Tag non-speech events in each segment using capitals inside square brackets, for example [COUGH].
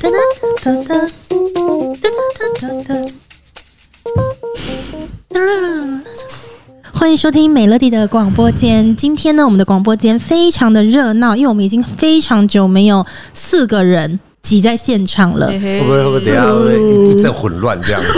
哒哒哒哒哒哒哒哒。欢迎收听美乐蒂的广播间。今天呢，我们的广播间非常的热闹，因为我们已经非常久没有四个人挤在现场了。会不会会不会等下会不会一阵混乱这样子？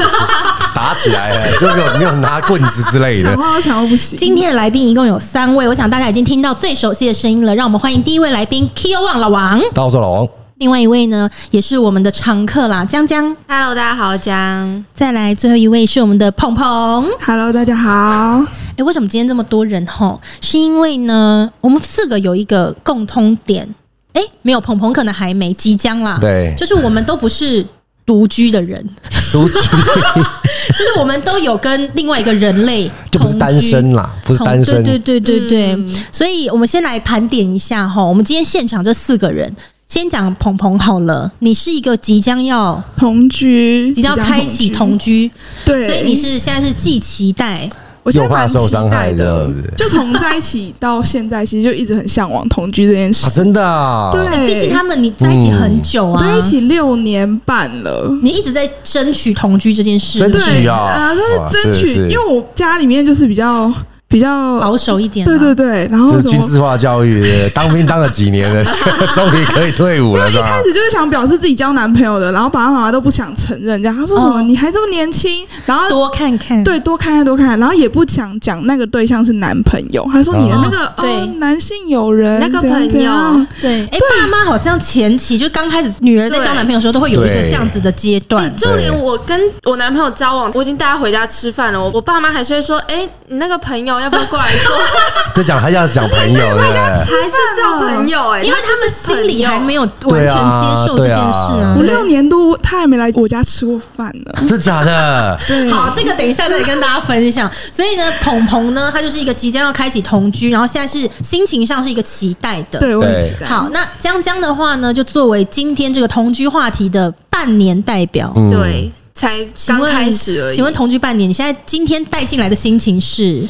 打起来，就没有没有拿棍子之类的。抢话抢不行。今天的来宾一共有三位，我想大家已经听到最熟悉的声音了。让我们欢迎第一位来宾 Kio 王老王。大家好，我是老王。另外一位呢，也是我们的常客啦，江江。Hello，大家好，江。再来，最后一位是我们的鹏鹏。Hello，大家好。哎，为什么今天这么多人？吼，是因为呢，我们四个有一个共通点。哎，没有，鹏鹏可能还没，即将啦。对，就是我们都不是独居的人。独居，[LAUGHS] 就是我们都有跟另外一个人类同居，就不是单身啦，不是单身。对对对对对。嗯、所以我们先来盘点一下哈，我们今天现场这四个人。先讲鹏鹏好了，你是一个即将要同居，即将开启同居，对，所以你是现在是既期待，我现在蛮受伤害的，就从在一起到现在，其实就一直很向往同居这件事，真的，对，毕竟他们你在一起很久啊，在一起六年半了，你一直在争取同居这件事，争取啊，啊，都是争取，因为我家里面就是比较。比较保守一点，对对对，然后这是军事化教育，[LAUGHS] 当兵当了几年了，[LAUGHS] 终于可以退伍了。一开始就是想表示自己交男朋友的，然后爸爸妈妈都不想承认，这样他说什么你还这么年轻，然后多看看，对，多看看多看看，然后也不想讲那个对象是男朋友，他说你的那个对。男性友人那个朋友，对，哎，爸妈好像前期就刚开始女儿在交男朋友的时候都会有一个这样子的阶段，就连我跟我男朋友交往，我已经带他回家吃饭了，我我爸妈还是会说，哎，你那个朋友。要不要过来坐？[LAUGHS] 就讲还要讲朋友，[LAUGHS] 对，还是交朋友哎，因为他们心里还没有完全接受这件事啊。五六年多，他还没来我家吃过饭呢。[LAUGHS] 真假的？对。好，这个等一下再跟大家分享。所以呢，鹏鹏呢，他就是一个即将要开启同居，然后现在是心情上是一个期待的。对，我很期待。好，那江江的话呢，就作为今天这个同居话题的半年代表，对，才刚开始而已。请问同居半年，你现在今天带进来的心情是？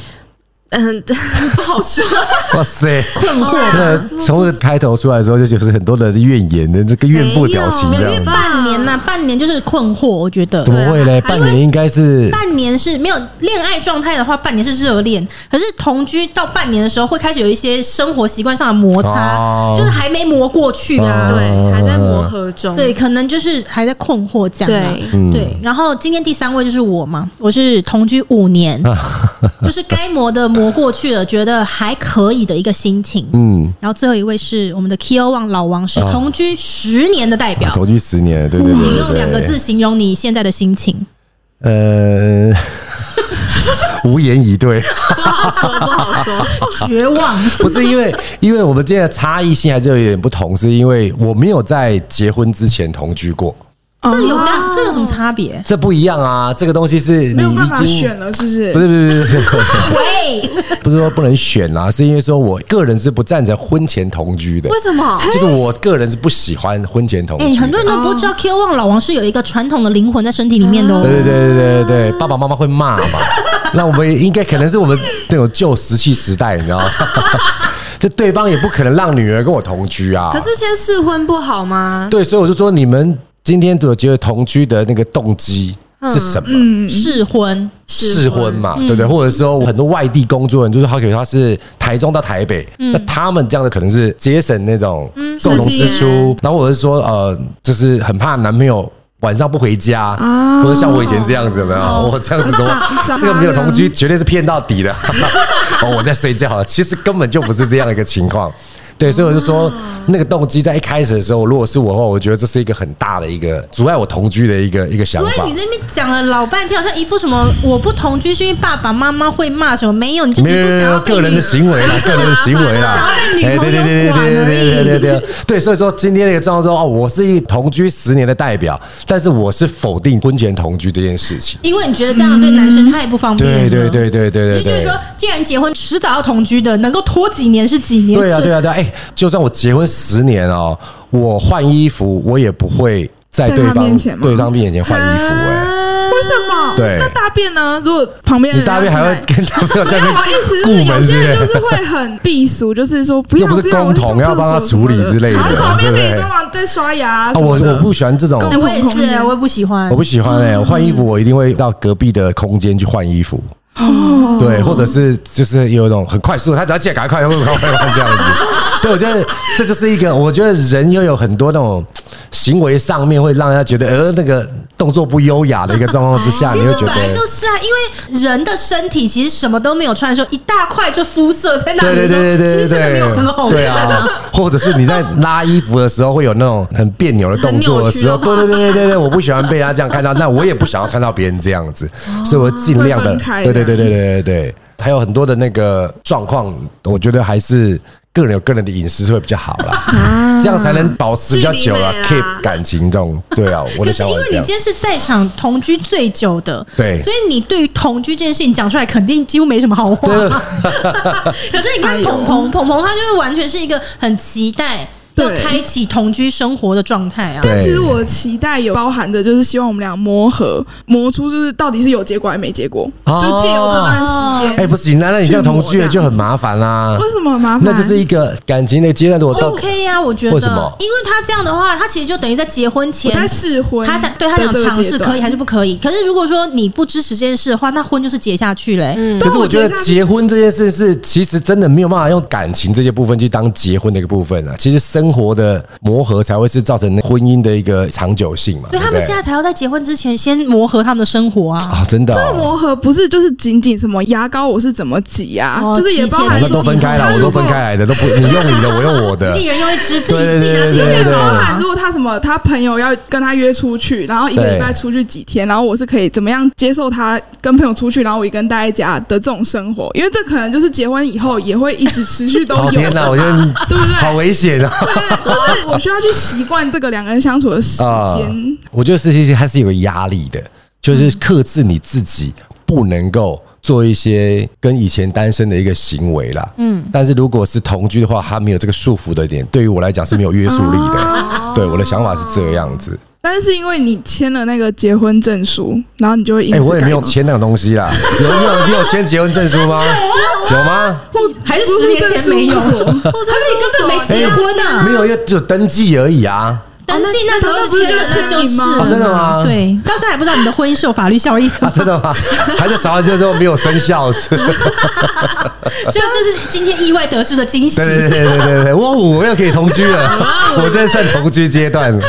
嗯，不好说。[LAUGHS] 哇塞，困惑。的从这开头出来的时候，就就是很多的怨言的这个怨妇表情，这样。半年呐，半年就是困惑，我觉得。怎么会嘞？半年应该是。半年是没有恋爱状态的话，半年是热恋。可是同居到半年的时候，会开始有一些生活习惯上的摩擦，就是还没磨过去啊。对，还在磨合中。对，可能就是还在困惑这样。对，对。然后今天第三位就是我嘛，我是同居五年，[LAUGHS] 就是该磨的磨。磨过去了，觉得还可以的一个心情。嗯，然后最后一位是我们的 Kio 王老王，是同居十年的代表。同居十年，对对对。请用两个字形容你现在的心情。呃，[LAUGHS] 无言以对。不好说，不好说，绝望。[LAUGHS] 不是因为，因为我们今天的差异性还是有一点不同，是因为我没有在结婚之前同居过。这有大，这有什么差别？这不一样啊！这个东西是你已经没有办法选了，是不是？不是不是不是，[LAUGHS] 喂，不是说不能选啊，是因为说我个人是不赞成婚前同居的。为什么？就是我个人是不喜欢婚前同居。哎，很多人都不知道，Kio 王老王是有一个传统的灵魂在身体里面的。对对对对对对，爸爸妈妈会骂嘛？那我们应该可能是我们那种旧石器时代，你知道吗？[LAUGHS] 就对方也不可能让女儿跟我同居啊。可是先试婚不好吗？对，所以我就说你们。今天我觉得同居的那个动机是什么？嗯，试婚，试婚嘛，对不对？或者说很多外地工作人，就是他可能他是台中到台北，那他们这样的可能是节省那种共同支出，然后或者是说呃，就是很怕男朋友晚上不回家，或者像我以前这样子，有没有？我这样子说，这个没有同居绝对是骗到底的。[LAUGHS] 哦，我在睡觉，其实根本就不是这样一个情况。对，所以我就说，那个动机在一开始的时候，如果是我的话，我觉得这是一个很大的一个阻碍我同居的一个一个想法。所以你那边讲了老半天，好像一副什么我不同居是因为爸爸妈妈会骂什么？没有，你就是不想要个人的行为啦，[LAUGHS] 个人的行为啦。[LAUGHS] 哎，对对对对对对对对对。所以说今天那个状况说哦，我是一同居十年的代表，但是我是否定婚前同居这件事情，因为你觉得这样对男生太不方便。对对对对对对。也就是说，既然结婚迟早要同居的，能够拖几年是几年？对啊对啊对啊，哎。就算我结婚十年哦，我换衣服我也不会在对方对方面前换衣服哎，为什么？对，那大便呢？如果旁边你大便还会跟男朋友在那意思顾门是，有些人就是会很避俗，就是说不要，又不是共同要帮他处理之类的，旁边可以帮忙在刷牙。我我不喜欢这种，我也是，我也不喜欢，我不喜欢哎，我换衣服我一定会到隔壁的空间去换衣服。哦，对，或者是就是有一种很快速，他只要借赶快，会不会这样子？对，我觉得这就是一个，我觉得人又有很多那种。行为上面会让人家觉得，呃，那个动作不优雅的一个状况之下，你会觉得本来就是啊，因为人的身体其实什么都没有穿的时候，一大块就肤色在那里，对对对对对对，没有很好看啊。或者是你在拉衣服的时候会有那种很别扭的动作的时候，对对对对对对，我不喜欢被他这样看到，那我也不想要看到别人这样子，所以我尽量的，对对对对对对对，还有很多的那个状况，我觉得还是。个人有个人的隐私会比较好啦，[LAUGHS] 这样才能保持比较久了，keep 感情这种。对啊，我的想因为你今天是在场同居最久的，对，所以你对于同居这件事情讲出来，肯定几乎没什么好话。[LAUGHS] 可是你看鹏鹏，鹏鹏他就是完全是一个很期待。要开启同居生活的状态啊！但其实我的期待有包含的，就是希望我们俩磨合，磨出就是到底是有结果还是没结果，就借由这段时间。哎，不行，那那你这样同居了就很麻烦啦。为什么麻烦？那就是一个感情的阶段，我 OK 呀，我觉得。为什么？因为他这样的话，他其实就等于在结婚前他试婚，他想对他想尝试可以还是不可以。可是如果说你不支持这件事的话，那婚就是结下去嘞。嗯。可是我觉得结婚这件事是其实真的没有办法用感情这些部分去当结婚的一个部分啊。其实生活的。磨合才会是造成婚姻的一个长久性嘛？所以他们现在才要在结婚之前先磨合他们的生活啊！啊，真的，这个磨合不是就是仅仅什么牙膏我是怎么挤啊？就是也包含都分开了，我都分开来的，都不你用你的，我用我的，[LAUGHS] 一人用一支，自己自己拿自己的。包含如果他什么他朋友要跟他约出去，然后一个礼拜出去几天，然后我是可以怎么样接受他跟朋友出去，然后我一个人待在家的这种生活？因为这可能就是结婚以后也会一直持续都有。[LAUGHS] 天哪，我觉得对不对？好危险啊！就是我需要去习惯。这个两个人相处的时间，呃，我觉得事情是还是有个压力的，就是克制你自己，不能够做一些跟以前单身的一个行为啦。嗯，但是如果是同居的话，他没有这个束缚的点，对于我来讲是没有约束力的。对，我的想法是这样子。但是因为你签了那个结婚证书，然后你就会……哎，我也没有签那个东西啦。有没有？你有签结婚证书吗？[LAUGHS] 有吗？还是十年前没有？还是你根本没结婚啊？没有，就只有登记而已啊。登记那时候签了就是吗？真的吗？对，当时还不知道你的婚姻是有法律效益啊？真的吗？[LAUGHS] 还在查完之后没有生效是？[LAUGHS] 这就是今天意外得知的惊喜。对对对对对对，哇，我又可以同居了，[LAUGHS] 我现在算同居阶段了。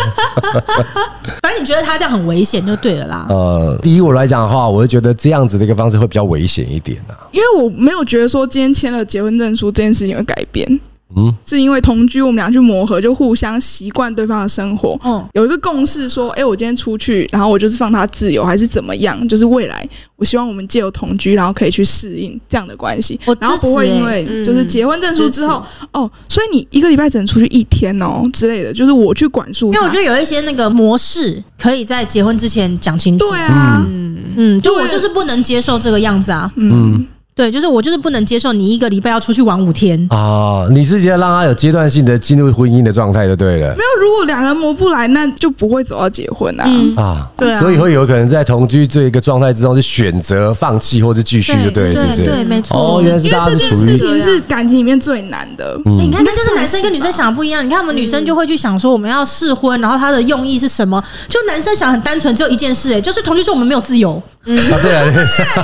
反正你觉得他这样很危险就对了啦。呃，以我来讲的话，我就觉得这样子的一个方式会比较危险一点啊，因为我没有觉得说今天签了结婚证书这件事情会改变。嗯，是因为同居，我们俩去磨合，就互相习惯对方的生活。嗯，有一个共识，说，哎，我今天出去，然后我就是放他自由，还是怎么样？就是未来，我希望我们借由同居，然后可以去适应这样的关系。我然后不会因为就是结婚证书之后，哦，所以你一个礼拜只能出去一天哦之类的，就是我去管束。因为我觉得有一些那个模式可以在结婚之前讲清楚。对啊，嗯嗯，就我就是不能接受这个样子啊。嗯。对，就是我就是不能接受你一个礼拜要出去玩五天啊！你是觉得让他有阶段性的进入婚姻的状态就对了。没有，如果两人磨不来，那就不会走到结婚啊！嗯、啊，对啊，所以会有可能在同居这一个状态之中，就选择放弃或者继续，就对，是不是？对，没错。哦，原来是大家是属于。因为这件事情是感情里面最难的。嗯、你看，那就是男生跟女生想的不一样。你看，我们女生就会去想说，我们要试婚，然后他的用意是什么？就男生想很单纯，只有一件事，哎，就是同居说我们没有自由。嗯，啊，对啊，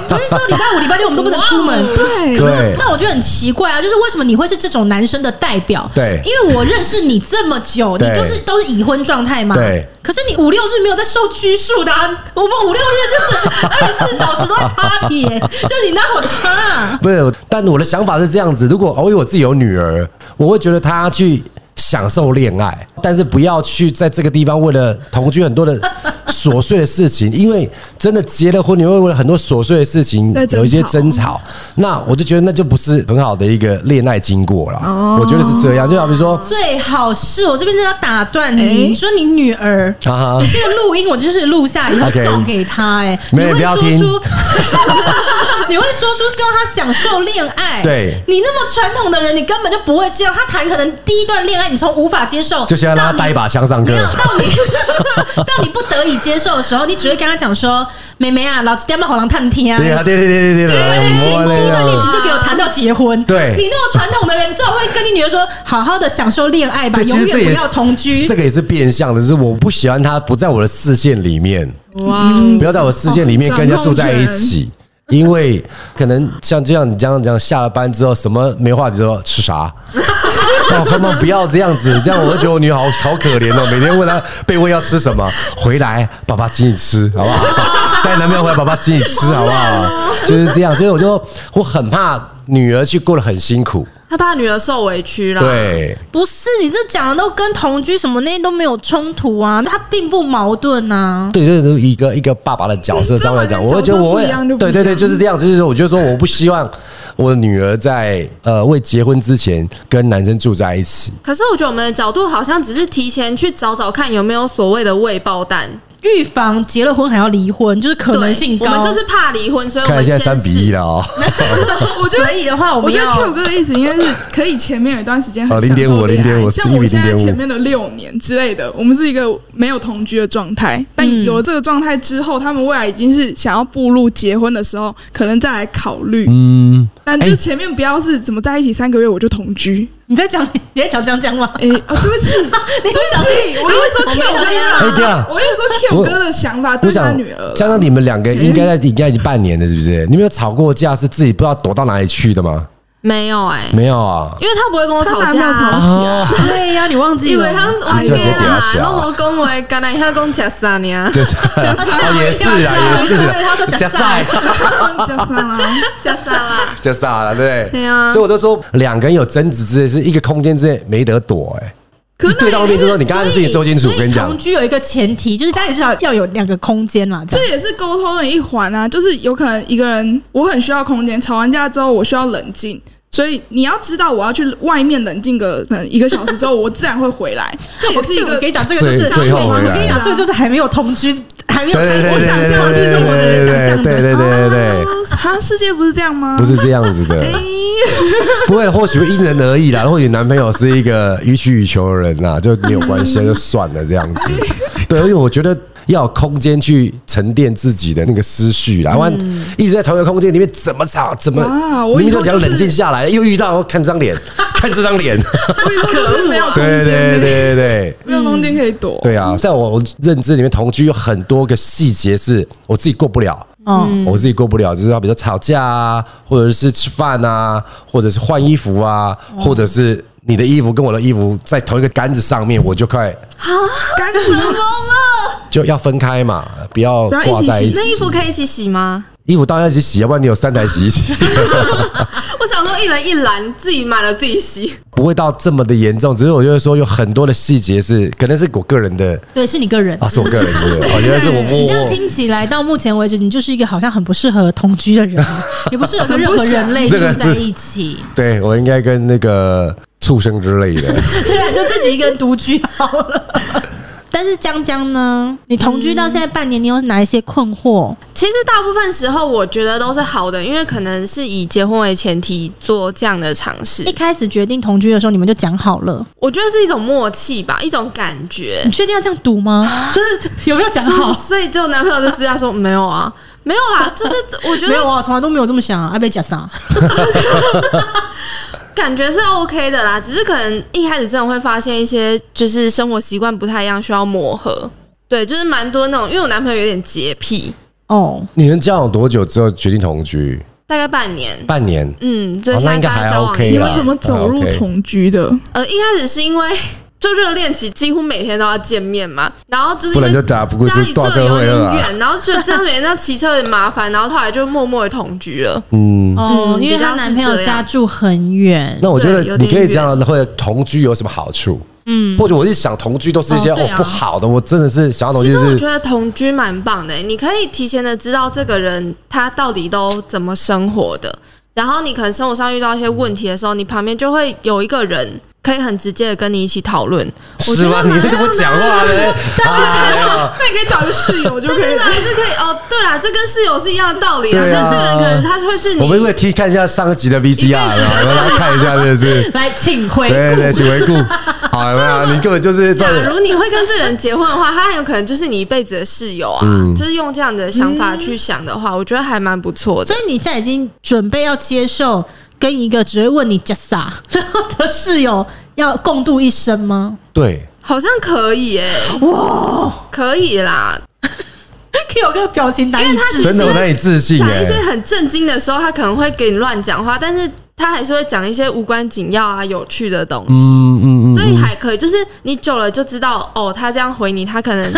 同居 [LAUGHS] 说礼拜五、礼拜六我们都不能出门。对。对，但我觉得很奇怪啊，就是为什么你会是这种男生的代表？对，因为我认识你这么久，你就是都是已婚状态嘛。对，可是你五六日没有在受拘束的，我们五六日就是 [LAUGHS] 二十四小时都在 party，就你那好差啊。不是，但我的想法是这样子：如果我有我自己有女儿，我会觉得她去享受恋爱，但是不要去在这个地方为了同居很多的。琐碎的事情，因为真的结了婚，你会为了很多琐碎的事情有一些争吵，那我就觉得那就不是很好的一个恋爱经过了。我觉得是这样，就好比说，最好是我这边就要打断你，你说你女儿，你这个录音我就是录下以后送给她，哎，没有不要听，[LAUGHS] 你会说出希望她享受恋爱，对，你那么传统的人，你根本就不会这样。他谈可能第一段恋爱，你从无法接受，就先让他带一把枪上课，到你 [LAUGHS] 到你不得已。接受的时候，你只会跟他讲说：“妹妹啊，老子爹妈好难探听啊。”对啊，对对对对对对，第一段恋情就给我谈到结婚。对，你那么传统的人，你最好会跟你女儿说：“好好的享受恋爱吧，永远不要同居。”这个也是变相的，就是我不喜欢他不在我的视线里面。哇，不要在我视线里面跟人家住在一起。因为可能像这样，你这样讲，下了班之后什么没话题说吃啥？[LAUGHS] 哦，妈妈不要这样子，这样我就觉得我女儿好好可怜哦，每天问她被问要吃什么，回来爸爸请你吃，好不好？[LAUGHS] 带男朋友回来，爸爸请你吃，好不好？就是这样，所以我就我很怕女儿去过得很辛苦。他怕女儿受委屈啦。对，不是你这讲的都跟同居什么那些都没有冲突啊，他并不矛盾呐、啊。对，就是一个一个爸爸的角色上来讲，我会觉得我会，对对对，就是这样，就是说，我觉得说，我不希望我女儿在呃未结婚之前跟男生住在一起。可是我觉得我们的角度好像只是提前去找找看有没有所谓的未爆弹。预防结了婚还要离婚，就是可能性高。我们就是怕离婚，所以我们现在三比一了哦。[LAUGHS] 我觉得可以的话，我们要我觉得 Q 哥的意思应该是可以前面有一段时间很零点五零点五，像我现在前面的六年之类的，我们是一个没有同居的状态。但有了这个状态之后，他们未来已经是想要步入结婚的时候，可能再来考虑。嗯，但就前面不要是怎么在一起三个月我就同居。你在讲你在讲江江吗？[LAUGHS] 哎，哦，对不起，[LAUGHS] 对不起，我跟你说 Q 哥，我跟你说 Q 哥的想法对他女儿。江江，你们两个应该在 [LAUGHS] 应该已经半年了，是不是？你们有吵过架是自己不知道躲到哪里去的吗？没有哎，没有啊，因为他不会跟我吵架，吵起来。对呀，你忘记了？以为他玩 gay 啦，然后我恭维，刚才他讲假啥呢？也是啊，也是。他说假啥？假啥啦？假啥啦？假啥了？对对啊。所以我都说，两个人有争执之类，是一个空间之内没得躲哎。可是对到后面就说，你刚刚自己说清楚，我跟你讲。同居有一个前提，就是家里至少要有两个空间啦。这也是沟通的一环啊，就是有可能一个人我很需要空间，吵完架之后我需要冷静。所以你要知道，我要去外面冷静个可能一个小时之后，我自然会回来。[LAUGHS] 这也是一个，我跟你讲，这个就是最后回来。我跟你讲，这个就是还没有同居，还没有开始想象是生活的人想象的。对对对对对，他世界不是这样吗？不是这样子的，不会，或许会因人而异啦。或许男朋友是一个予取予求的人呐，就没有关系，就算了这样子。[LAUGHS] 对，因为我觉得。要有空间去沉淀自己的那个思绪啦，不然一直在同一个空间里面，怎么吵怎么，明明都讲冷静下来，又遇到看这张脸，看这张脸，[LAUGHS] 可恶，没有空间，对对对对，没有空间可以躲。对啊，在我认知里面，同居有很多个细节是我自己过不了，嗯，我自己过不了，就是要比如说吵架啊，或者是吃饭啊，或者是换衣服啊，或者是。你的衣服跟我的衣服在同一个杆子上面，我就快啊，杆子怎么了？就要分开嘛，不要挂在一起。那衣服可以一起洗吗？衣服当然一起洗，要不然你有三台洗衣机。[LAUGHS] 我想说，一人一篮，自己买了自己洗，不会到这么的严重。只是我就是说，有很多的细节是，可能是我个人的。对，是你个人啊，是我个人的。我觉得是我。你这样听起来，到目前为止，你就是一个好像很不适合同居的人，[LAUGHS] 也不适合跟任何人类 [LAUGHS] 住在一起。对，我应该跟那个。畜生之类的，[LAUGHS] 对啊，就自己一个人独居好了。[LAUGHS] 但是江江呢？你同居到现在半年，你有哪一些困惑？其实大部分时候我觉得都是好的，因为可能是以结婚为前提做这样的尝试。一开始决定同居的时候，你们就讲好了。我觉得是一种默契吧，一种感觉。你确定要这样赌吗？[LAUGHS] 就是有没有讲好？所以就男朋友就私下说没有啊，没有啦。就是我觉得没有啊，从来都没有这么想啊。爱被假杀。感觉是 OK 的啦，只是可能一开始真的会发现一些就是生活习惯不太一样，需要磨合。对，就是蛮多那种，因为我男朋友有点洁癖哦。你们交往多久之后决定同居？大概半年。半年，嗯，对，那应该还 OK。你们怎么走入同居的？呃，一开始是因为。就热恋期，几乎每天都要见面嘛，然后就是因为家里住的有点远，然后觉得这样每天要骑车有点麻烦，然后后来就默默的同居了。[LAUGHS] 嗯，哦，因为她男朋友家住很远。那我觉得你可以这样，或者同居有什么好处？嗯，或者我是想同居都是一些哦不好的，我真的是想要同居。其实我觉得同居蛮棒的，你可以提前的知道这个人他到底都怎么生活的，然后你可能生活上遇到一些问题的时候，你旁边就会有一个人。可以很直接的跟你一起讨论，是吗？你怎么讲话的？但是那你可以找个室友，就可以还是可以哦。对啦，这跟室友是一样的道理啊。但这个人可能他会是你，我们会听看一下上集的 VCR，然后来看一下，这是 [LAUGHS] 来请回顾，对对，请回顾。[LAUGHS] 好有没有？你根本就是。假如你会跟这个人结婚的话，他很有可能就是你一辈子的室友啊。嗯、就是用这样的想法去想的话，我觉得还蛮不错的。所以你现在已经准备要接受跟一个只会问你 just [LAUGHS] 啥的室友要共度一生吗？对，好像可以诶、欸。哇，可以啦。可以有个表情，因为他真的我难以置信。讲一些很震惊的时候，他可能会给你乱讲话，但是他还是会讲一些无关紧要啊、有趣的东西。嗯嗯嗯，所以还可以，就是你久了就知道，哦，他这样回你，他可能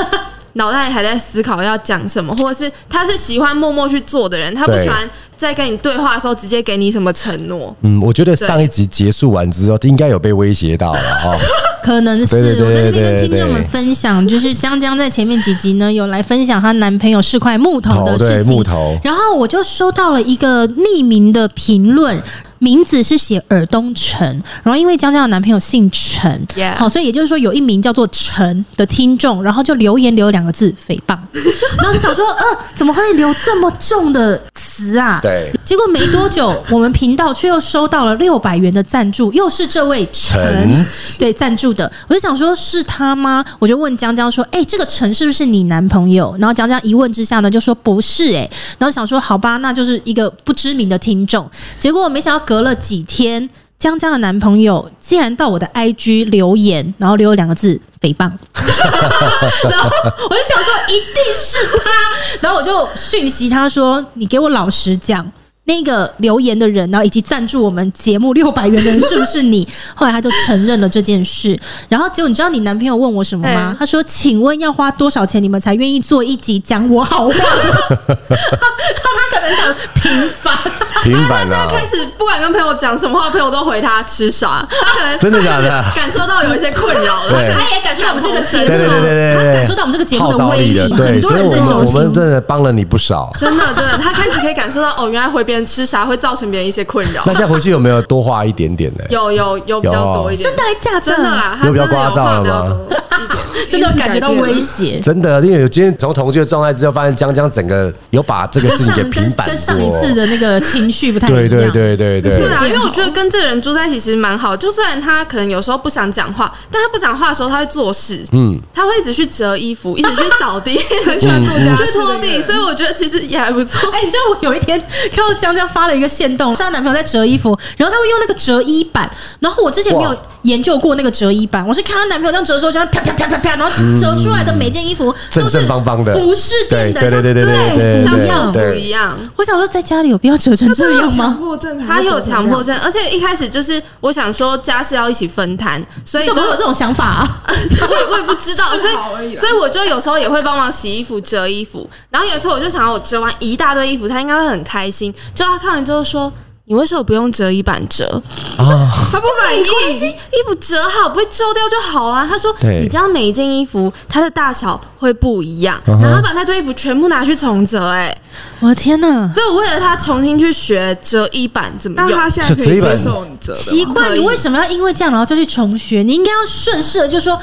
脑袋还在思考要讲什么，或者是他是喜欢默默去做的人，他不喜欢在跟你对话的时候直接给你什么承诺。嗯，我觉得上一集结束完之后，应该有被威胁到了 [LAUGHS] 哦。可能是我在这边跟听众们分享，就是江江在前面几集呢有来分享她男朋友是块木头的事情，然后我就收到了一个匿名的评论。名字是写尔东陈，然后因为江江的男朋友姓陈，好所以也就是说有一名叫做陈的听众，然后就留言留两个字诽谤，[LAUGHS] 然后就想说，呃，怎么会留这么重的词啊？对，结果没多久，我们频道却又收到了六百元的赞助，又是这位陈陈对赞助的，我就想说是他吗？我就问江江说，哎，这个陈是不是你男朋友？然后江江一问之下呢，就说不是，哎，然后想说好吧，那就是一个不知名的听众，结果我没想到。隔了几天，江江的男朋友竟然到我的 IG 留言，然后留了两个字“诽谤”，[LAUGHS] 然后我就想说一定是他，然后我就讯息他说：“你给我老实讲。”那个留言的人，然后以及赞助我们节目六百元的人是不是你？[LAUGHS] 后来他就承认了这件事。然后结果你知道你男朋友问我什么吗？欸、他说：“请问要花多少钱你们才愿意做一集讲我好话？” [LAUGHS] 他可能想平凡，平反。他现在开始不管跟朋友讲什么话，朋友都回他吃啥。他可能真的假的？感受到有一些困扰了。他也感受到我们这个节目，对对对对，他感受到我们这个节目的威力。对，所以我们我们真的帮了你不少。真的真的，他开始可以感受到哦，原来回别人。吃啥会造成别人一些困扰？那现在回去有没有多花一点点呢？有有有比较多一点，真的还假的？真的啦，有比较夸张了吗？真的感觉到威胁。真的，因为今天从同居的状态之后，发现江江整个有把这个事情给平反，跟上一次的那个情绪不太一样。对对对对对。对啊，因为我觉得跟这个人住在一起其实蛮好。就虽然他可能有时候不想讲话，但他不讲话的时候他会做事。嗯，他会一直去折衣服，一直去扫地，很喜欢度假，去拖地。所以我觉得其实也还不错。哎，你知道我有一天看到江江发了一个线动，是她男朋友在折衣服，然后他会用那个折衣板。然后我之前没有研究过那个折衣板，我是看她男朋友这样折的时候，就啪啪啪啪啪，然后折出来的每件衣服都是方方的服饰店的，对对对对对，像样服一样。我想说，在家里有必要折成这样吗？他有强迫症，而且一开始就是我想说家事要一起分摊，所以怎么有这种想法啊？[LAUGHS] 我我也不知道，[LAUGHS] 所以所以我就有时候也会帮忙洗衣服、折衣服。然后有时候我就想要我折完一大堆衣服，他应该会很开心。就他看完之后说。你为什么不用折衣板折？他说他不满意，衣服折好不会皱掉就好啊。他说你这样每一件衣服它的大小会不一样，然后他把那堆衣服全部拿去重折。哎，我的天哪！所以我为了他重新去学折衣板怎么用。那他现在可以接受你折？奇怪，你为什么要因为这样然后就去重学？你应该要顺势的就说。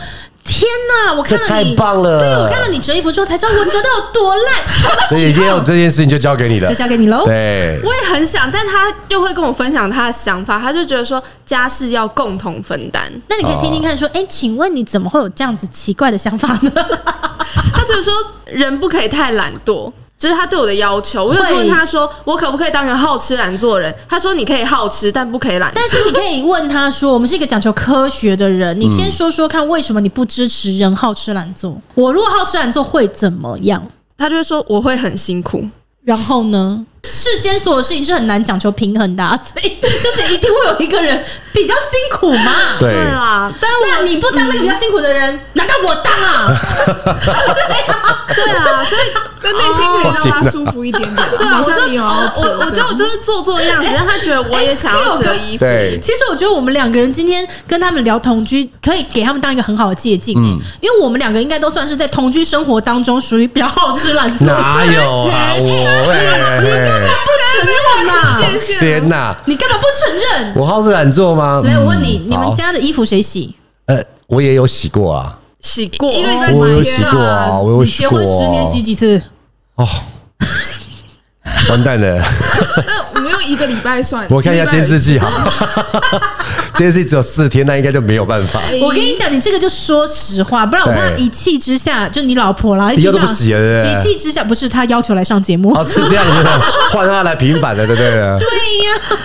天哪！我看到你，太棒了！对，我看到你折衣服之后才知道我折的有多烂。[LAUGHS] 所以今天有这件事情就交给你了，就交给你喽。对，我也很想，但他又会跟我分享他的想法，他就觉得说家事要共同分担。那你可以听听看，说，哎、欸，请问你怎么会有这样子奇怪的想法呢？[LAUGHS] 他就是说，人不可以太懒惰。这是他对我的要求。我就问他说：“我可不可以当个好吃懒做人？”他说：“你可以好吃，但不可以懒。[LAUGHS] ”但是你可以问他说：“我们是一个讲求科学的人，你先说说看，为什么你不支持人好吃懒做？我如果好吃懒做会怎么样？”他就会说：“我会很辛苦。”然后呢？世间所有事情是很难讲求平衡的，啊，所以就是一定会有一个人比较辛苦嘛。[LAUGHS] 对啊，但我你不当那个比较辛苦的人，难道我当啊？[LAUGHS] 对啊，对啊，所以跟内心可以让他舒服一点点。对啊，我就我我觉得我就是做做样子，让他觉得我也想要折衣服。对，其实我觉得我们两个人今天跟他们聊同居，可以给他们当一个很好的借镜。嗯，因为我们两个应该都算是在同居生活当中属于比较好吃懒做。哪有啊，我。[LAUGHS] 不承认呐？[LAUGHS] 天哪！你干嘛不承认？我好吃懒做吗？来，我问你，你们家的衣服谁洗？呃，我也有洗过啊，洗过，一个礼拜我有洗过啊，我有洗过。结婚十年洗几次？哦，完蛋了！[LAUGHS] 那我们用一个礼拜算，我看一下监视器哈。[LAUGHS] 这件事情只有四天，那应该就没有办法。[LAUGHS] 我跟你讲，你这个就说实话，不然我怕一气之下，就你老婆啦，以后都不洗了。一气之下，不是他要求来上节目，哦，是这样子，[LAUGHS] 换他来平反的，对不对？对呀。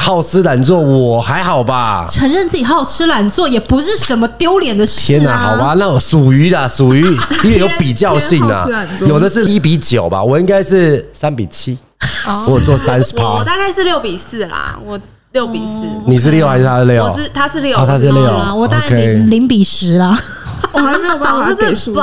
好吃懒做，我还好吧？承认自己好吃懒做也不是什么丢脸的事啊。天哪，好吧，那我属于的，属于 [LAUGHS] 因为有比较性的，有的是一比九吧，我应该是三比七，我做三十趴，我大概是六比四啦，我六比四，你是六还是他是六？我是他是六，他是六，我大概零零比十啦，[LAUGHS] 我还没有办法给数字。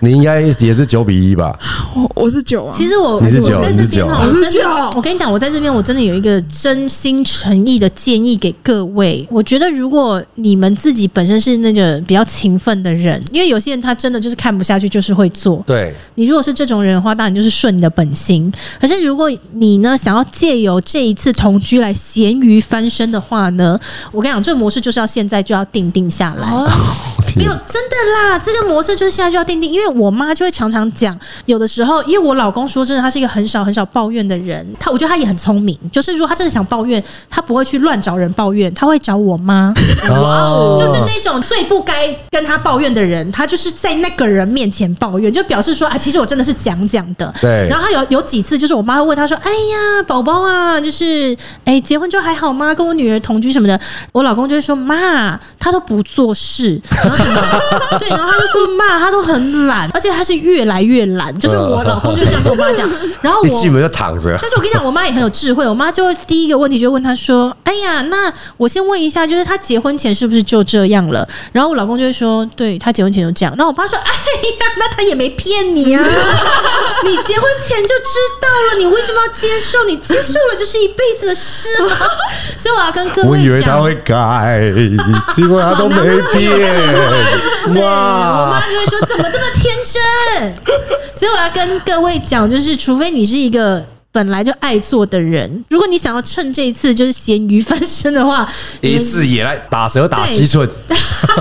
你应该也是九比一吧？我我是九啊。其实我你是九，我在这边哈，我是九。我跟你讲，我在这边我真的有一个真心诚意的建议给各位。我觉得如果你们自己本身是那个比较勤奋的人，因为有些人他真的就是看不下去，就是会做。对。你如果是这种人的话，当然就是顺你的本心。可是如果你呢想要借由这一次同居来咸鱼翻身的话呢，我跟你讲，这个模式就是要现在就要定定下来。哦、[LAUGHS] 没有真的啦，这个模式就是现在就要定定，因为我妈就会常。常常讲，有的时候，因为我老公说真的，他是一个很少很少抱怨的人。他我觉得他也很聪明，就是如果他真的想抱怨，他不会去乱找人抱怨，他会找我妈。哦，就是那种最不该跟他抱怨的人，他就是在那个人面前抱怨，就表示说啊，其实我真的是讲讲的。对。然后他有有几次，就是我妈会问他说：“哎呀，宝宝啊，就是哎，结婚之后还好吗？跟我女儿同居什么的。”我老公就会说：“妈，他都不做事。”然后什么？[LAUGHS] 对，然后他就说：“妈，他都很懒，而且他是越。”来越懒，就是我老公就这样跟我妈讲，[LAUGHS] 然后我基本就躺着。但是我跟你讲，我妈也很有智慧，我妈就会第一个问题就问他说：“哎呀，那我先问一下，就是他结婚前是不是就这样了？”然后我老公就会说：“对，他结婚前就这样。”然后我妈说：“哎呀，那他也没骗你啊，[LAUGHS] 你结婚前就知道了，你为什么要接受？你接受了就是一辈子的事嘛。[LAUGHS] ”所以我要跟各位讲，我以为他会改，结果他都没变。对，我妈就会说：“怎么这么天真？”所以我要跟各位讲，就是除非你是一个本来就爱做的人，如果你想要趁这一次就是咸鱼翻身的话，[LAUGHS] 一次也来打蛇打七寸。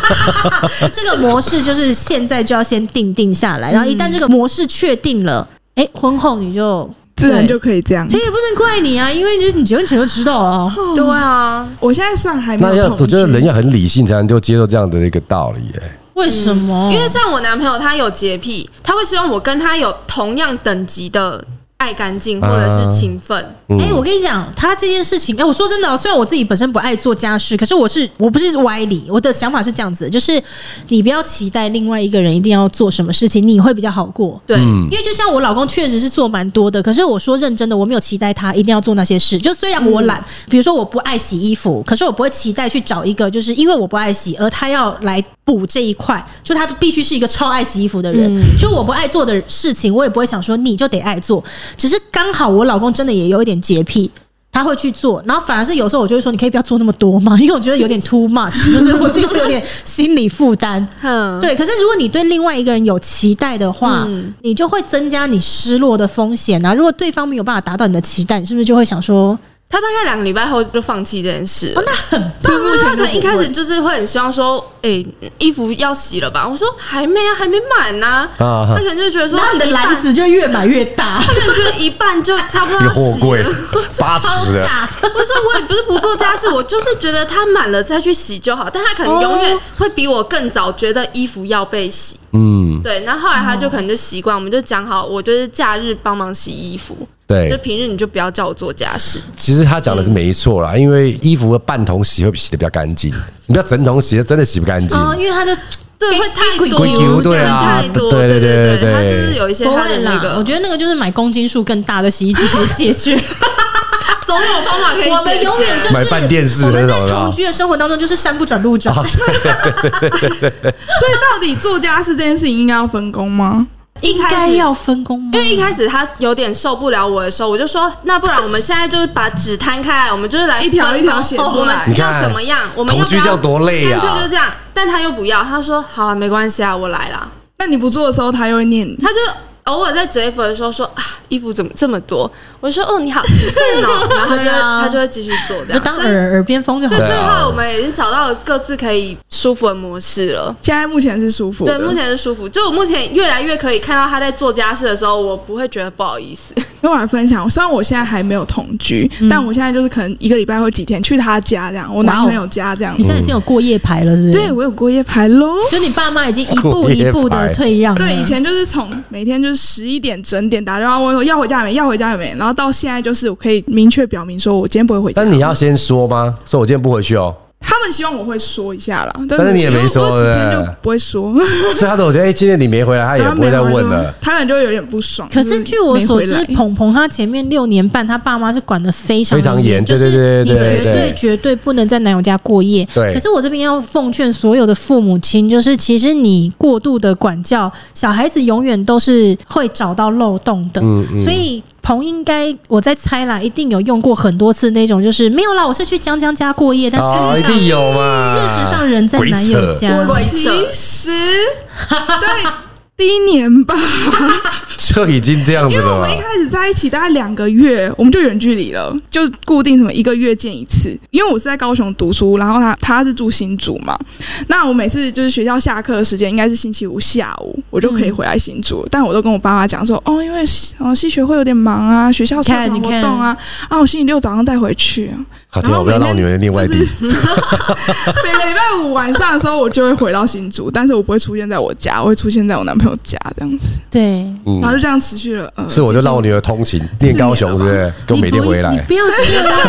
[LAUGHS] 这个模式就是现在就要先定定下来，然后一旦这个模式确定了，哎、欸，婚后你就自然就可以这样。其实也不能怪你啊，因为就是你结婚前就知道了。[LAUGHS] 对啊，我现在算还没有。那要我觉得人要很理性才能就接受这样的一个道理、欸，哎。为什么？因为像我男朋友，他有洁癖，他会希望我跟他有同样等级的。爱干净或者是勤奋。哎、欸，我跟你讲，他这件事情，哎、欸，我说真的，虽然我自己本身不爱做家事，可是我是我不是歪理，我的想法是这样子，就是你不要期待另外一个人一定要做什么事情，你会比较好过。对，因为就像我老公确实是做蛮多的，可是我说认真的，我没有期待他一定要做那些事。就虽然我懒，比如说我不爱洗衣服，可是我不会期待去找一个，就是因为我不爱洗，而他要来补这一块，就他必须是一个超爱洗衣服的人。就我不爱做的事情，我也不会想说你就得爱做。只是刚好我老公真的也有一点洁癖，他会去做，然后反而是有时候我就会说，你可以不要做那么多嘛？因为我觉得有点 [LAUGHS] too much，就是我自己会有点心理负担。嗯，对。可是如果你对另外一个人有期待的话，嗯、你就会增加你失落的风险啊。如果对方没有办法达到你的期待，你是不是就会想说？他大概两个礼拜后就放弃这件事。哦，那很棒。就是他可能一开始就是会很希望说，哎、欸，衣服要洗了吧？我说还没啊，还没满呢、啊。他可能就觉得说，那你的篮子就越买越大。他可能觉得一半就差不多要洗了。[LAUGHS] 货柜 [LAUGHS] 八十的。我说我也不是不做家事，我就是觉得他满了再去洗就好。但他可能永远会比我更早觉得衣服要被洗。嗯，对。然后后来他就可能就习惯，我们就讲好，我就是假日帮忙洗衣服。对，就平日你就不要叫我做家事。其实他讲的是没错啦，因为衣服半桶洗会洗的比较干净，你不要整桶洗，真的洗不干净。哦，因为他的对会太多，对啊，太多，对对对对，他就是有一些他的那个，我觉得那个就是买公斤数更大的洗衣机可以解决。[LAUGHS] 总有方法可以。我们永远就是买饭电视那种。在同居的生活当中，就是山不转路转。所以，到底做家事这件事情应该要分工吗？应该要分工吗？因为一开始他有点受不了我的时候，我就说，那不然我们现在就是把纸摊开来，我们就是来一条一条写出来。我们要怎么样？我们要同居要多累啊！干脆就这样，但他又不要，他说好了，没关系啊，我来了。那你不做的时候，他又会念你，他就偶尔在折衣服的时候说啊，衣服怎么这么多？我说哦，你好勤奋哦，[LAUGHS] 然后他就他就会继续做这样，就当耳耳边风就好。对，所以话我们已经找到了各自可以舒服的模式了。现在目前是舒服，对，目前是舒服。就我目前越来越可以看到他在做家事的时候，我不会觉得不好意思。[LAUGHS] 跟我来分享，虽然我现在还没有同居，嗯、但我现在就是可能一个礼拜或几天去他家这样，我男朋友家这样。你现在已经有过夜牌了，是不是？对，我有过夜牌喽。就你爸妈已经一步一步的退让。对，以前就是从每天就是十一点整点打电话问我要回家没，要回家没，然后到现在就是我可以明确表明说我今天不会回家。但你要先说吗？说我今天不回去哦。他们希望我会说一下啦，但是你也没说，几天就不会说。所以他说：“我觉得，哎，今天你没回来，他也不会再问了。”他可能就会有点不爽。可是据我所知，鹏鹏他前面六年半，他爸妈是管的非常非常严，就是你绝对绝对不能在男友家过夜。对。可是我这边要奉劝所有的父母亲，就是其实你过度的管教小孩子，永远都是会找到漏洞的。嗯嗯。所以。鹏应该我在猜啦，一定有用过很多次那种，就是没有啦，我是去江江家过夜，但是事实上、哦、一定有嘛，事实上人在男友家。其实，在 [LAUGHS] 第一年吧。[LAUGHS] 就已经这样子了。因为我们一开始在一起大概两个月，我们就远距离了，就固定什么一个月见一次。因为我是在高雄读书，然后他他是住新竹嘛。那我每次就是学校下课的时间应该是星期五下午，我就可以回来新竹。嗯、但我都跟我爸妈讲说，哦，因为哦系学会有点忙啊，学校社团活动啊，啊，我星期六早上再回去。好听，我不要让我女儿念外地。[LAUGHS] 每个礼拜五晚上的时候，我就会回到新竹，但是我不会出现在我家，我会出现在我男朋友家这样子。对，嗯。然后就这样持续了，呃、是我就让我女儿通勤，念高雄，是不是？给我每天回来。你不要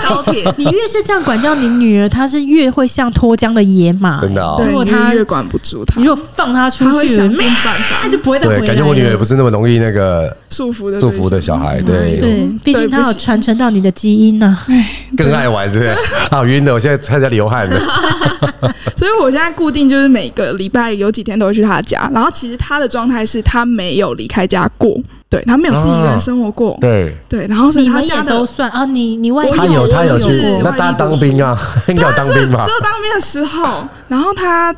坐高铁，[LAUGHS] 你越是这样管教你女儿，她是越会像脱缰的野马。真的、哦，如果她越管不住她，你如果放她出去，想尽办法，她就不会再回来。感觉我女儿也不是那么容易那个束缚的束缚的小孩，对对，毕竟她有传承到你的基因呢、啊。更爱玩，对？好晕的，我现在开始流汗了。[LAUGHS] 所以我现在固定就是每个礼拜有几天都会去他家，然后其实他的状态是他没有离开家过。对，他没有自己一个人生活过，对对，然后是他家都算啊，你你外他有他有去，那他当兵啊，应该有当兵吧？只有当兵的时候，然后他。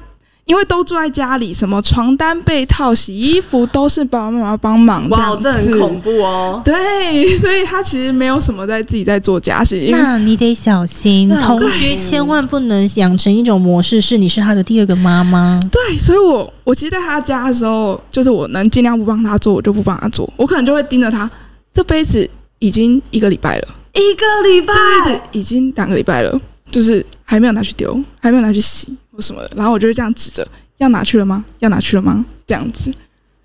因为都住在家里，什么床单、被套、洗衣服都是爸爸妈妈帮忙。哇，这很恐怖哦。对，所以他其实没有什么在自己在做家事。那你得小心，同居千万不能养成一种模式，是你是他的第二个妈妈。对，所以我我其实在他家的时候，就是我能尽量不帮他做，我就不帮他做。我可能就会盯着他，这杯子已经一个礼拜了，一个礼拜，这杯子已经两个礼拜了，就是还没有拿去丢，还没有拿去洗。什么的，然后我就会这样指着，要拿去了吗？要拿去了吗？这样子，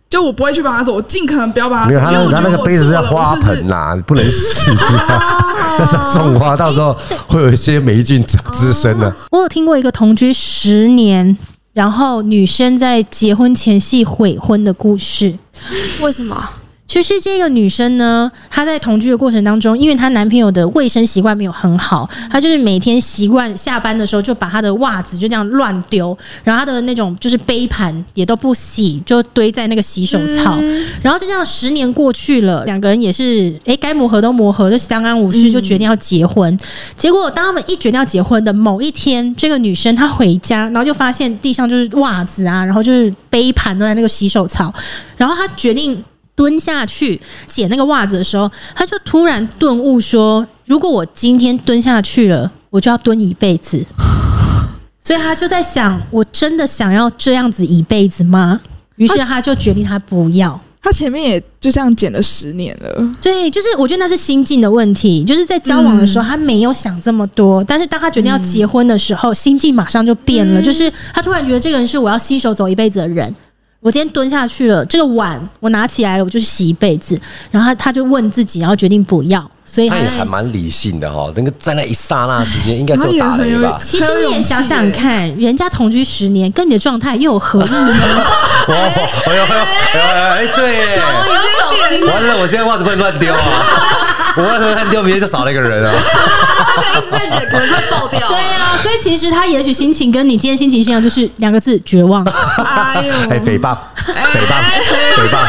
就我不会去帮他走，我尽可能不要帮他做。他那他那个杯子是花盆呐、啊，不能洗啊，[LAUGHS] 那种花到时候会有一些霉菌滋生的。我有听过一个同居十年，然后女生在结婚前夕悔婚的故事，为什么？其实这个女生呢，她在同居的过程当中，因为她男朋友的卫生习惯没有很好，她就是每天习惯下班的时候就把她的袜子就这样乱丢，然后她的那种就是杯盘也都不洗，就堆在那个洗手槽。然后就这样十年过去了，两个人也是诶该磨合都磨合，就相安无事，就决定要结婚。结果当他们一决定要结婚的某一天，这个女生她回家，然后就发现地上就是袜子啊，然后就是杯盘都在那个洗手槽，然后她决定。蹲下去捡那个袜子的时候，他就突然顿悟说：“如果我今天蹲下去了，我就要蹲一辈子。[LAUGHS] ”所以他就在想：“我真的想要这样子一辈子吗？”于是他就决定他不要。他前面也就这样捡了十年了。对，就是我觉得那是心境的问题。就是在交往的时候，他没有想这么多，但是当他决定要结婚的时候，心境马上就变了。就是他突然觉得这个人是我要携手走一辈子的人。我今天蹲下去了，这个碗我拿起来了，我就洗一辈子。然后他他就问自己，然后决定不要。所以他，他也还蛮理性的哈，那个在那一刹那之间，应该是 [LAUGHS] 有打雷吧？其实你也想想看，人家同居十年，跟你的状态又有何异呢？[LAUGHS] 哦，哎呦哎呦哎哎，对耶，完了，我现在袜子不能乱丢啊！我袜子乱丢，明天就少了一个人啊！他可能一直在忍，可能快爆掉。对啊，所以其实他也许心情跟你今天心情一样，就是两个字：绝望。[LAUGHS] 哎呦，哎，诽谤，诽谤，诽谤。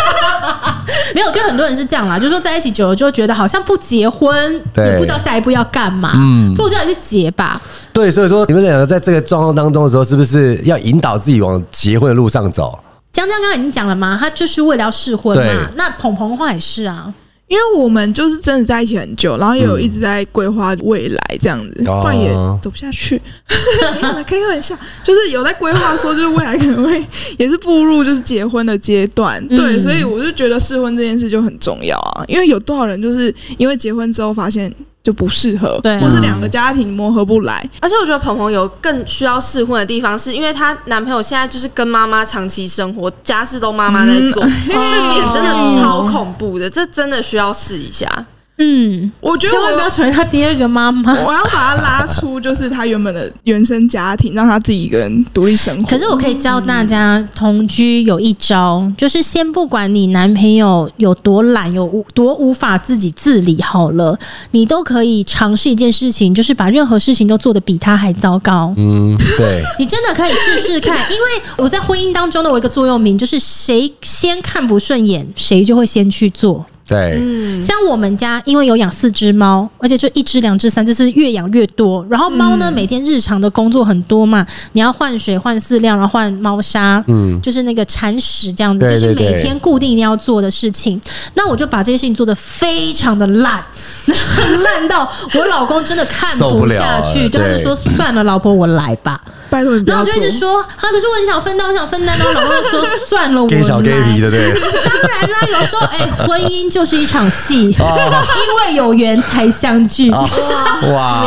没有，就很多人是这样啦，就是说在一起久了，就觉得好像不结婚，也不知道下一步要干嘛，嗯，不如这样去结吧。对，所以说你们两个在这个状况当中的时候，是不是要引导自己往结婚的路上走？江江刚刚已经讲了嘛，他就是为了要试婚嘛。那鹏鹏的话也是啊。因为我们就是真的在一起很久，然后也有一直在规划未来这样子，嗯、不然也走不下去。[LAUGHS] 开个玩笑，就是有在规划说，就是未来可能会也是步入就是结婚的阶段，嗯、对，所以我就觉得试婚这件事就很重要啊，因为有多少人就是因为结婚之后发现。就不适合，对，或是两个家庭磨合不来。而且我觉得鹏鹏有更需要试婚的地方，是因为她男朋友现在就是跟妈妈长期生活，家事都妈妈在做，嗯、这点真的超恐怖的，这真的需要试一下。嗯，我觉得我要成为他第二个妈妈，我要把他拉出就是他原本的原生家庭，让他自己一个人独立生活。可是我可以教大家同居有一招，就是先不管你男朋友有多懒，有多无法自己自理好了，你都可以尝试一件事情，就是把任何事情都做得比他还糟糕。嗯，对，[LAUGHS] 你真的可以试试看，因为我在婚姻当中的我一个座右铭就是谁先看不顺眼，谁就会先去做。对，嗯，像我们家因为有养四只猫，而且就一只、两只、三只，是越养越多。然后猫呢，每天日常的工作很多嘛，你要换水、换饲料，然后换猫砂，嗯，就是那个铲屎这样子，就是每天固定一定要做的事情。那我就把这些事情做得非常的烂，[LAUGHS] 烂到我老公真的看不下去，对，他就说：“算了，老婆，我来吧。”拜托你不要，然后就一直说，他可是我很想分担，我想分担。然后老公就说：“ [LAUGHS] 算了，我来。”给小给皮的，对。当然啦，有时候哎，婚姻就是一场戏，[LAUGHS] 因为有缘才相聚。哇，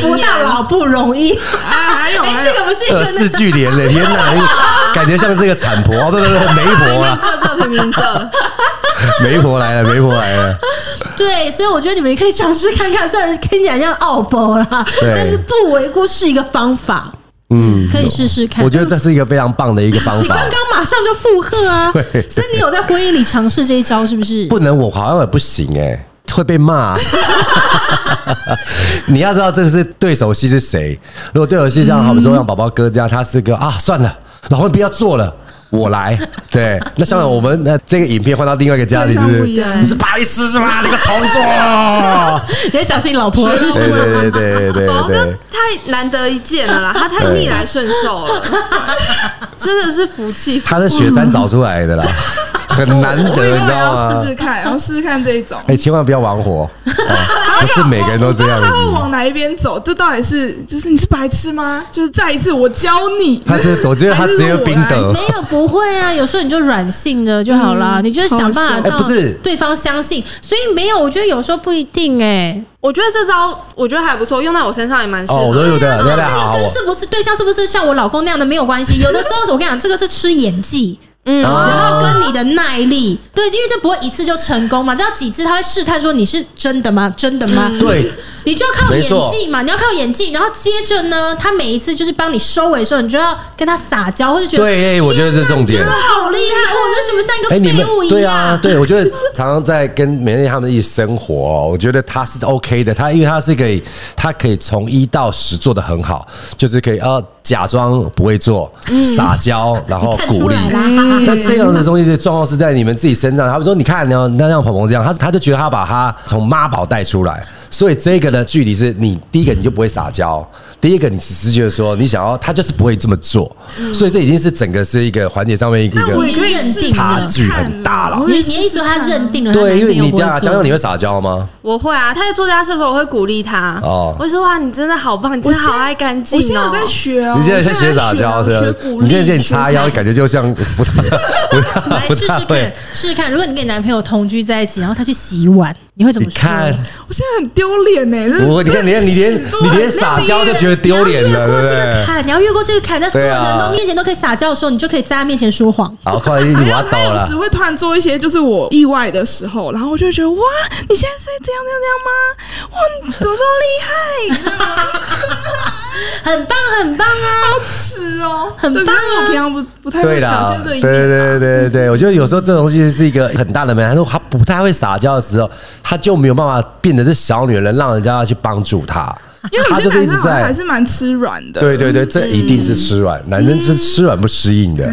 不到老不容易啊！还有，这个不是二世俱怜嘞！天哪，感觉像这个产婆，不不不，媒婆啊！这这平民这，[LAUGHS] 媒婆来了，媒婆来了。对，所以我觉得你们也可以尝试看看，虽然听起来像奥博啦，但是不为过是一个方法。嗯，可以试试看。我觉得这是一个非常棒的一个方法。你刚刚马上就附和啊！[LAUGHS] 对，所以你有在婚姻里尝试这一招是不是？不能，我好像也不行哎、欸，会被骂。[LAUGHS] 你要知道这个是对手戏是谁？如果对手戏像好比说让宝宝哥这样，他是个啊，算了，老公不要做了。我来，对，那像我们那这个影片换到另外一个家里，是不是？你是白痴是吗？你个操作，[LAUGHS] 你在讲是你老婆？对对对对对，宝哥太难得一见了啦，他太逆来顺受了，[LAUGHS] 真的是福气。他是雪山找出来的啦。很难得，你知道吗？试试看，然后试试看这一种。哎，千万不要玩火，[LAUGHS] 不是每个人都这样。他会往哪一边走？这到底是就是你是白痴吗？就是再一次我教你。他是我觉得他只有冰德。没有不会啊，有时候你就软性的就好了，你就想办法让对方相信。所以没有，我觉得有时候不一定哎。我觉得这招我觉得还不错，用在我身上也蛮适合。哦，有的，有的。这个跟是不是对象是不是像我老公那样的没有关系。有的时候我跟你讲，这个是吃演技。嗯，然后跟你的耐力，对，因为这不会一次就成功嘛，这要几次他会试探说你是真的吗？真的吗？对，你就要靠演技嘛，你要靠演技，然后接着呢，他每一次就是帮你收尾的时候，你就要跟他撒娇，或者觉得对，我觉得这重点，真的好厉害，我觉得是不是像一个废物一样？对啊，对，我觉得常常在跟美乐他们一起生活，我觉得他是 OK 的，他因为他是可以，他可以从一到十做的很好，就是可以呃假装不会做，撒娇，[LAUGHS] 然后鼓励。[LAUGHS] 但这样的东西，是状况是在你们自己身上。他们说：“你看，那那像鹏鹏这样，他他就觉得他把他从妈宝带出来，所以这个的距离是你第一个你就不会撒娇，第一个你只是觉得说你想要他就是不会这么做，所以这已经是整个是一个环节上面一个差距很大了。你你意思说他认定了？对，因为你这样，江江你会撒娇吗？我会啊，他在做家事的时候我会鼓励他哦，我说哇，你真的好棒，你真的好爱干净哦。我现在在学哦，你现在在学撒娇是吧？你现在这样叉腰，感觉就像 [LAUGHS] 不太。”来试试看，试试看。如果你跟你男朋友同居在一起，然后他去洗碗，你会怎么说？看，我现在很丢脸呢。我，你看，你看，你连你连撒娇都觉得丢脸了，对不对？你要越过这个坎，在所有人都面前都可以撒娇的时候，你就可以在他面前说谎。好，快点，我要抖了。他有时会突然做一些就是我意外的时候，然后我就会觉得哇，你现在是这样这样这样吗？哇，你怎么这么厉害？[LAUGHS] 很棒，很棒啊！好吃哦，很棒啊！我平常不不太会表现这一面。对对对对对，我觉得有时候这东西是一个很大的门。他说他不太会撒娇的时候，他就没有办法变得是小女人，让人家要去帮助他。因为他就是一直在还是蛮吃软的。对对对，这一定是吃软，男生是吃软不适应的。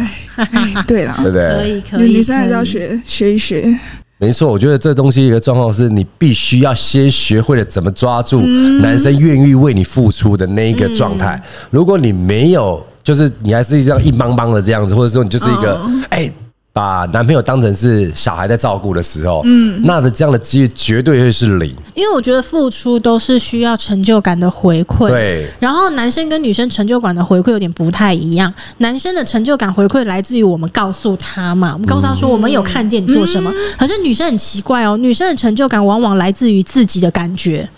对了，[LAUGHS] 对不对？可以可以，女生还是要学学一学。没错，我觉得这东西一个状况是你必须要先学会了怎么抓住男生愿意为你付出的那一个状态。如果你没有就是你还是这样硬邦邦的这样子，或者说你就是一个哎。欸把男朋友当成是小孩在照顾的时候，嗯，那的这样的机率绝对会是零。因为我觉得付出都是需要成就感的回馈，对。然后男生跟女生成就感的回馈有点不太一样。男生的成就感回馈来自于我们告诉他嘛，我们告诉他说我们有看见你做什么。可是女生很奇怪哦，女生的成就感往往来自于自己的感觉。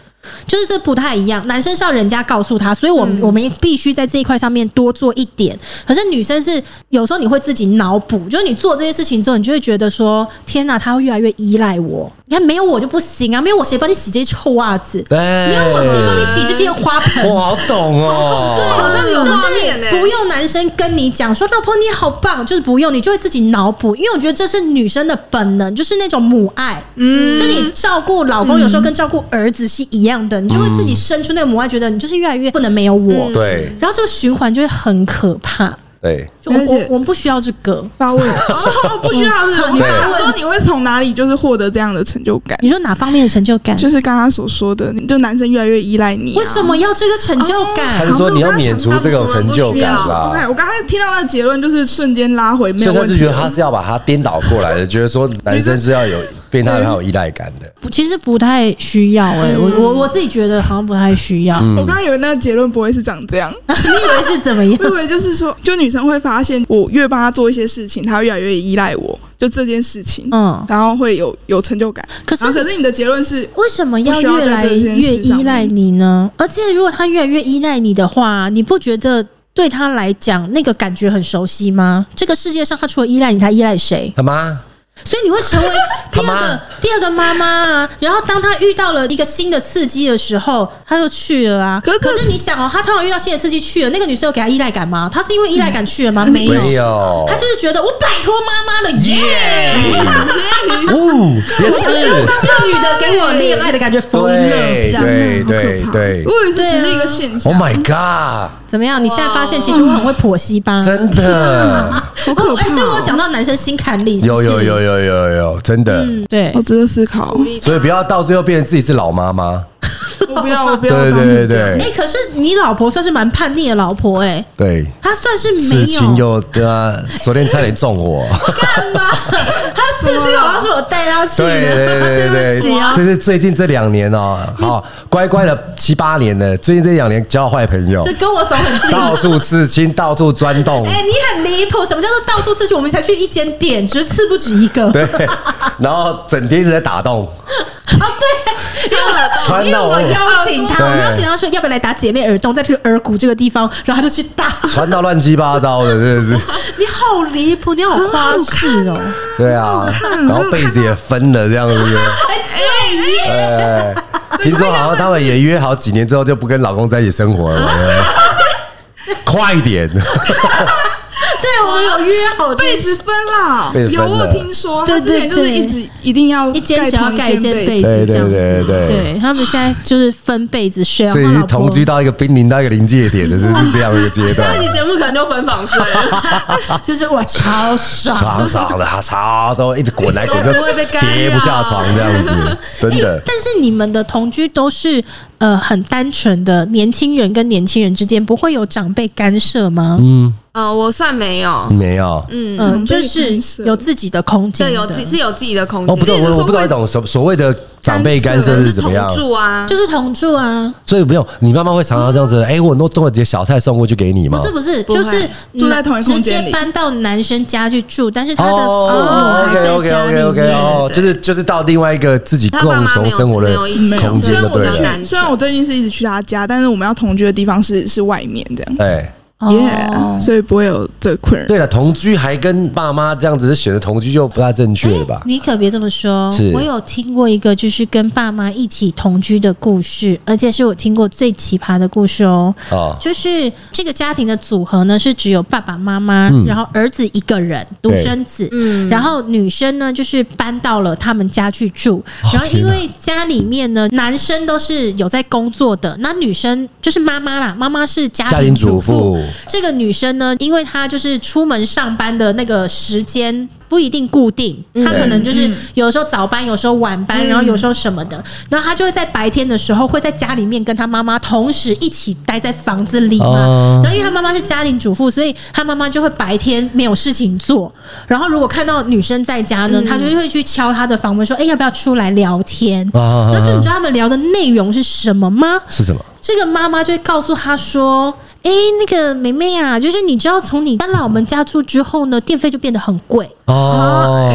就是这不太一样，男生是要人家告诉他，所以我们、嗯、我们必须在这一块上面多做一点。可是女生是有时候你会自己脑补，就是你做这些事情之后，你就会觉得说：天哪，他会越来越依赖我。你看没有我就不行啊，没有我谁帮你洗这些臭袜子？对，没有我谁帮你洗这些花盆？我好懂哦，对，好像有画面呢。不用男生跟你讲说，老婆你好棒，就是不用，你就会自己脑补，因为我觉得这是女生的本能，就是那种母爱。嗯，就你照顾老公，有时候跟照顾儿子是一样的。你就会自己生出那个母爱，觉得你就是越来越不能没有我。对，然后这个循环就会很可怕。对，就我我们不需要这个发问，不需要这个。[LAUGHS] 你发说你会从哪里就是获得这样的成就感？你说哪方面的成就感？就是刚刚所说的，就男生越来越依赖你。为什么要这个成就感？还是说你要免除这种成就感吧？我刚才听到那个结论，就是瞬间拉回，没有问题。所以他是觉得他是要把它颠倒过来的，觉得说男生是要有。变态，很有依赖感的，不，其实不太需要哎、欸，我我我自己觉得好像不太需要。嗯、我刚刚以为那个结论不会是长这样，[LAUGHS] 你以为是怎么样？[LAUGHS] 我以为就是说，就女生会发现，我越帮她做一些事情，她越来越依赖我，就这件事情，嗯，然后会有有成就感。可是，可是你的结论是，为什么要越来越依赖你呢？而且，如果他越来越依赖你的话，你不觉得对他来讲那个感觉很熟悉吗？这个世界上，他除了依赖你，他依赖谁？他妈。所以你会成为 [LAUGHS] 第二个第二个妈妈啊，然后当他遇到了一个新的刺激的时候，他就去了啊。可是可是你想哦，他突然遇到新的刺激去了，那个女生有给他依赖感吗？他是因为依赖感去了吗？没有，他就是觉得我摆脱妈妈了耶！[LAUGHS] 哦，也是这个女的给我恋爱的感觉，疯了，对对对，我以为是只是一个现象。Oh my god！怎么样？你现在发现其实我很会剖析吧？真的，[LAUGHS] 好可怕！所以我讲到男生心坎里，有有有有有有，真的，对，我值得思考。所以不要到最后变成自己是老妈妈。我不要，我不要。对对对对哎，可是你老婆算是蛮叛逆的老婆哎。对。她算是没有。事情又对啊，昨天差点中我。干嘛？[LAUGHS] 她刺青好像是我带她去的。对对对对对。这是最近这两年哦，好乖乖的七八年了。最近这两年交坏朋友，就跟我走很近，到处刺青，到处钻洞。哎，你很离谱！什么叫做到处刺青？我们才去一间店，只是刺不止一个。对。然后整天一直在打洞。啊，[LAUGHS] 对，就穿到我邀请他，我邀请他说要不要来打姐妹耳洞，在这个耳骨这个地方，然后他就去打，穿到乱七八糟的，真的是。[LAUGHS] 你好离谱，你好夸饰哦。对啊，然后被子也分了，这样子。对耶。听说好像他们也约好几年之后就不跟老公在一起生活了。[LAUGHS] 快一点。对，我们有约好被子分了，有我听说，他之前就是一直一定要一间想要盖一间被子，对对对对，对他们现在就是分被子睡，所以同居到一个濒临到一个临界点的，就是 [LAUGHS] 这样一个阶段。下一期节目可能就分房睡，[LAUGHS] 就是哇，超爽，超爽的，超都一直滚来滚去，跌不下床这样子，[LAUGHS] 真的。但是你们的同居都是呃很单纯的，年轻人跟年轻人之间不会有长辈干涉吗？嗯。呃，我算没有，没有，嗯嗯，就是有自己的空间，对，有自是有自己的空间。哦，不对，我我不太懂所所谓的长辈干涉是怎么样？同住啊，就是同住啊。所以不用，你妈妈会常常这样子，哎，我弄弄了几个小菜送过去给你吗？不是不是，就是住在同一空间里，直接搬到男生家去住，但是他的父母还在家里。OK OK OK OK，哦，就是就是到另外一个自己共同生活的空间的对。虽然我最近是一直去他家，但是我们要同居的地方是是外面这样。对。耶，yeah, 所以不会有这个困扰。对了，同居还跟爸妈这样子选择同居就不太正确了吧？你可别这么说。我有听过一个就是跟爸妈一起同居的故事，而且是我听过最奇葩的故事哦。哦，就是这个家庭的组合呢是只有爸爸妈妈，嗯、然后儿子一个人独生子，嗯，然后女生呢就是搬到了他们家去住。然后因为家里面呢男生都是有在工作的，那女生就是妈妈啦，妈妈是家庭主妇。这个女生呢，因为她就是出门上班的那个时间。不一定固定，他可能就是有时候早班，有时候晚班，然后有时候什么的，然后他就会在白天的时候会在家里面跟他妈妈同时一起待在房子里嘛。然后因为他妈妈是家庭主妇，所以他妈妈就会白天没有事情做，然后如果看到女生在家呢，他就会去敲她的房门说：“哎，要不要出来聊天？”那就你知道他们聊的内容是什么吗？是什么？这个妈妈就会告诉他说。哎，那个梅梅啊，就是你知道，从你搬来我们家住之后呢，电费就变得很贵哦。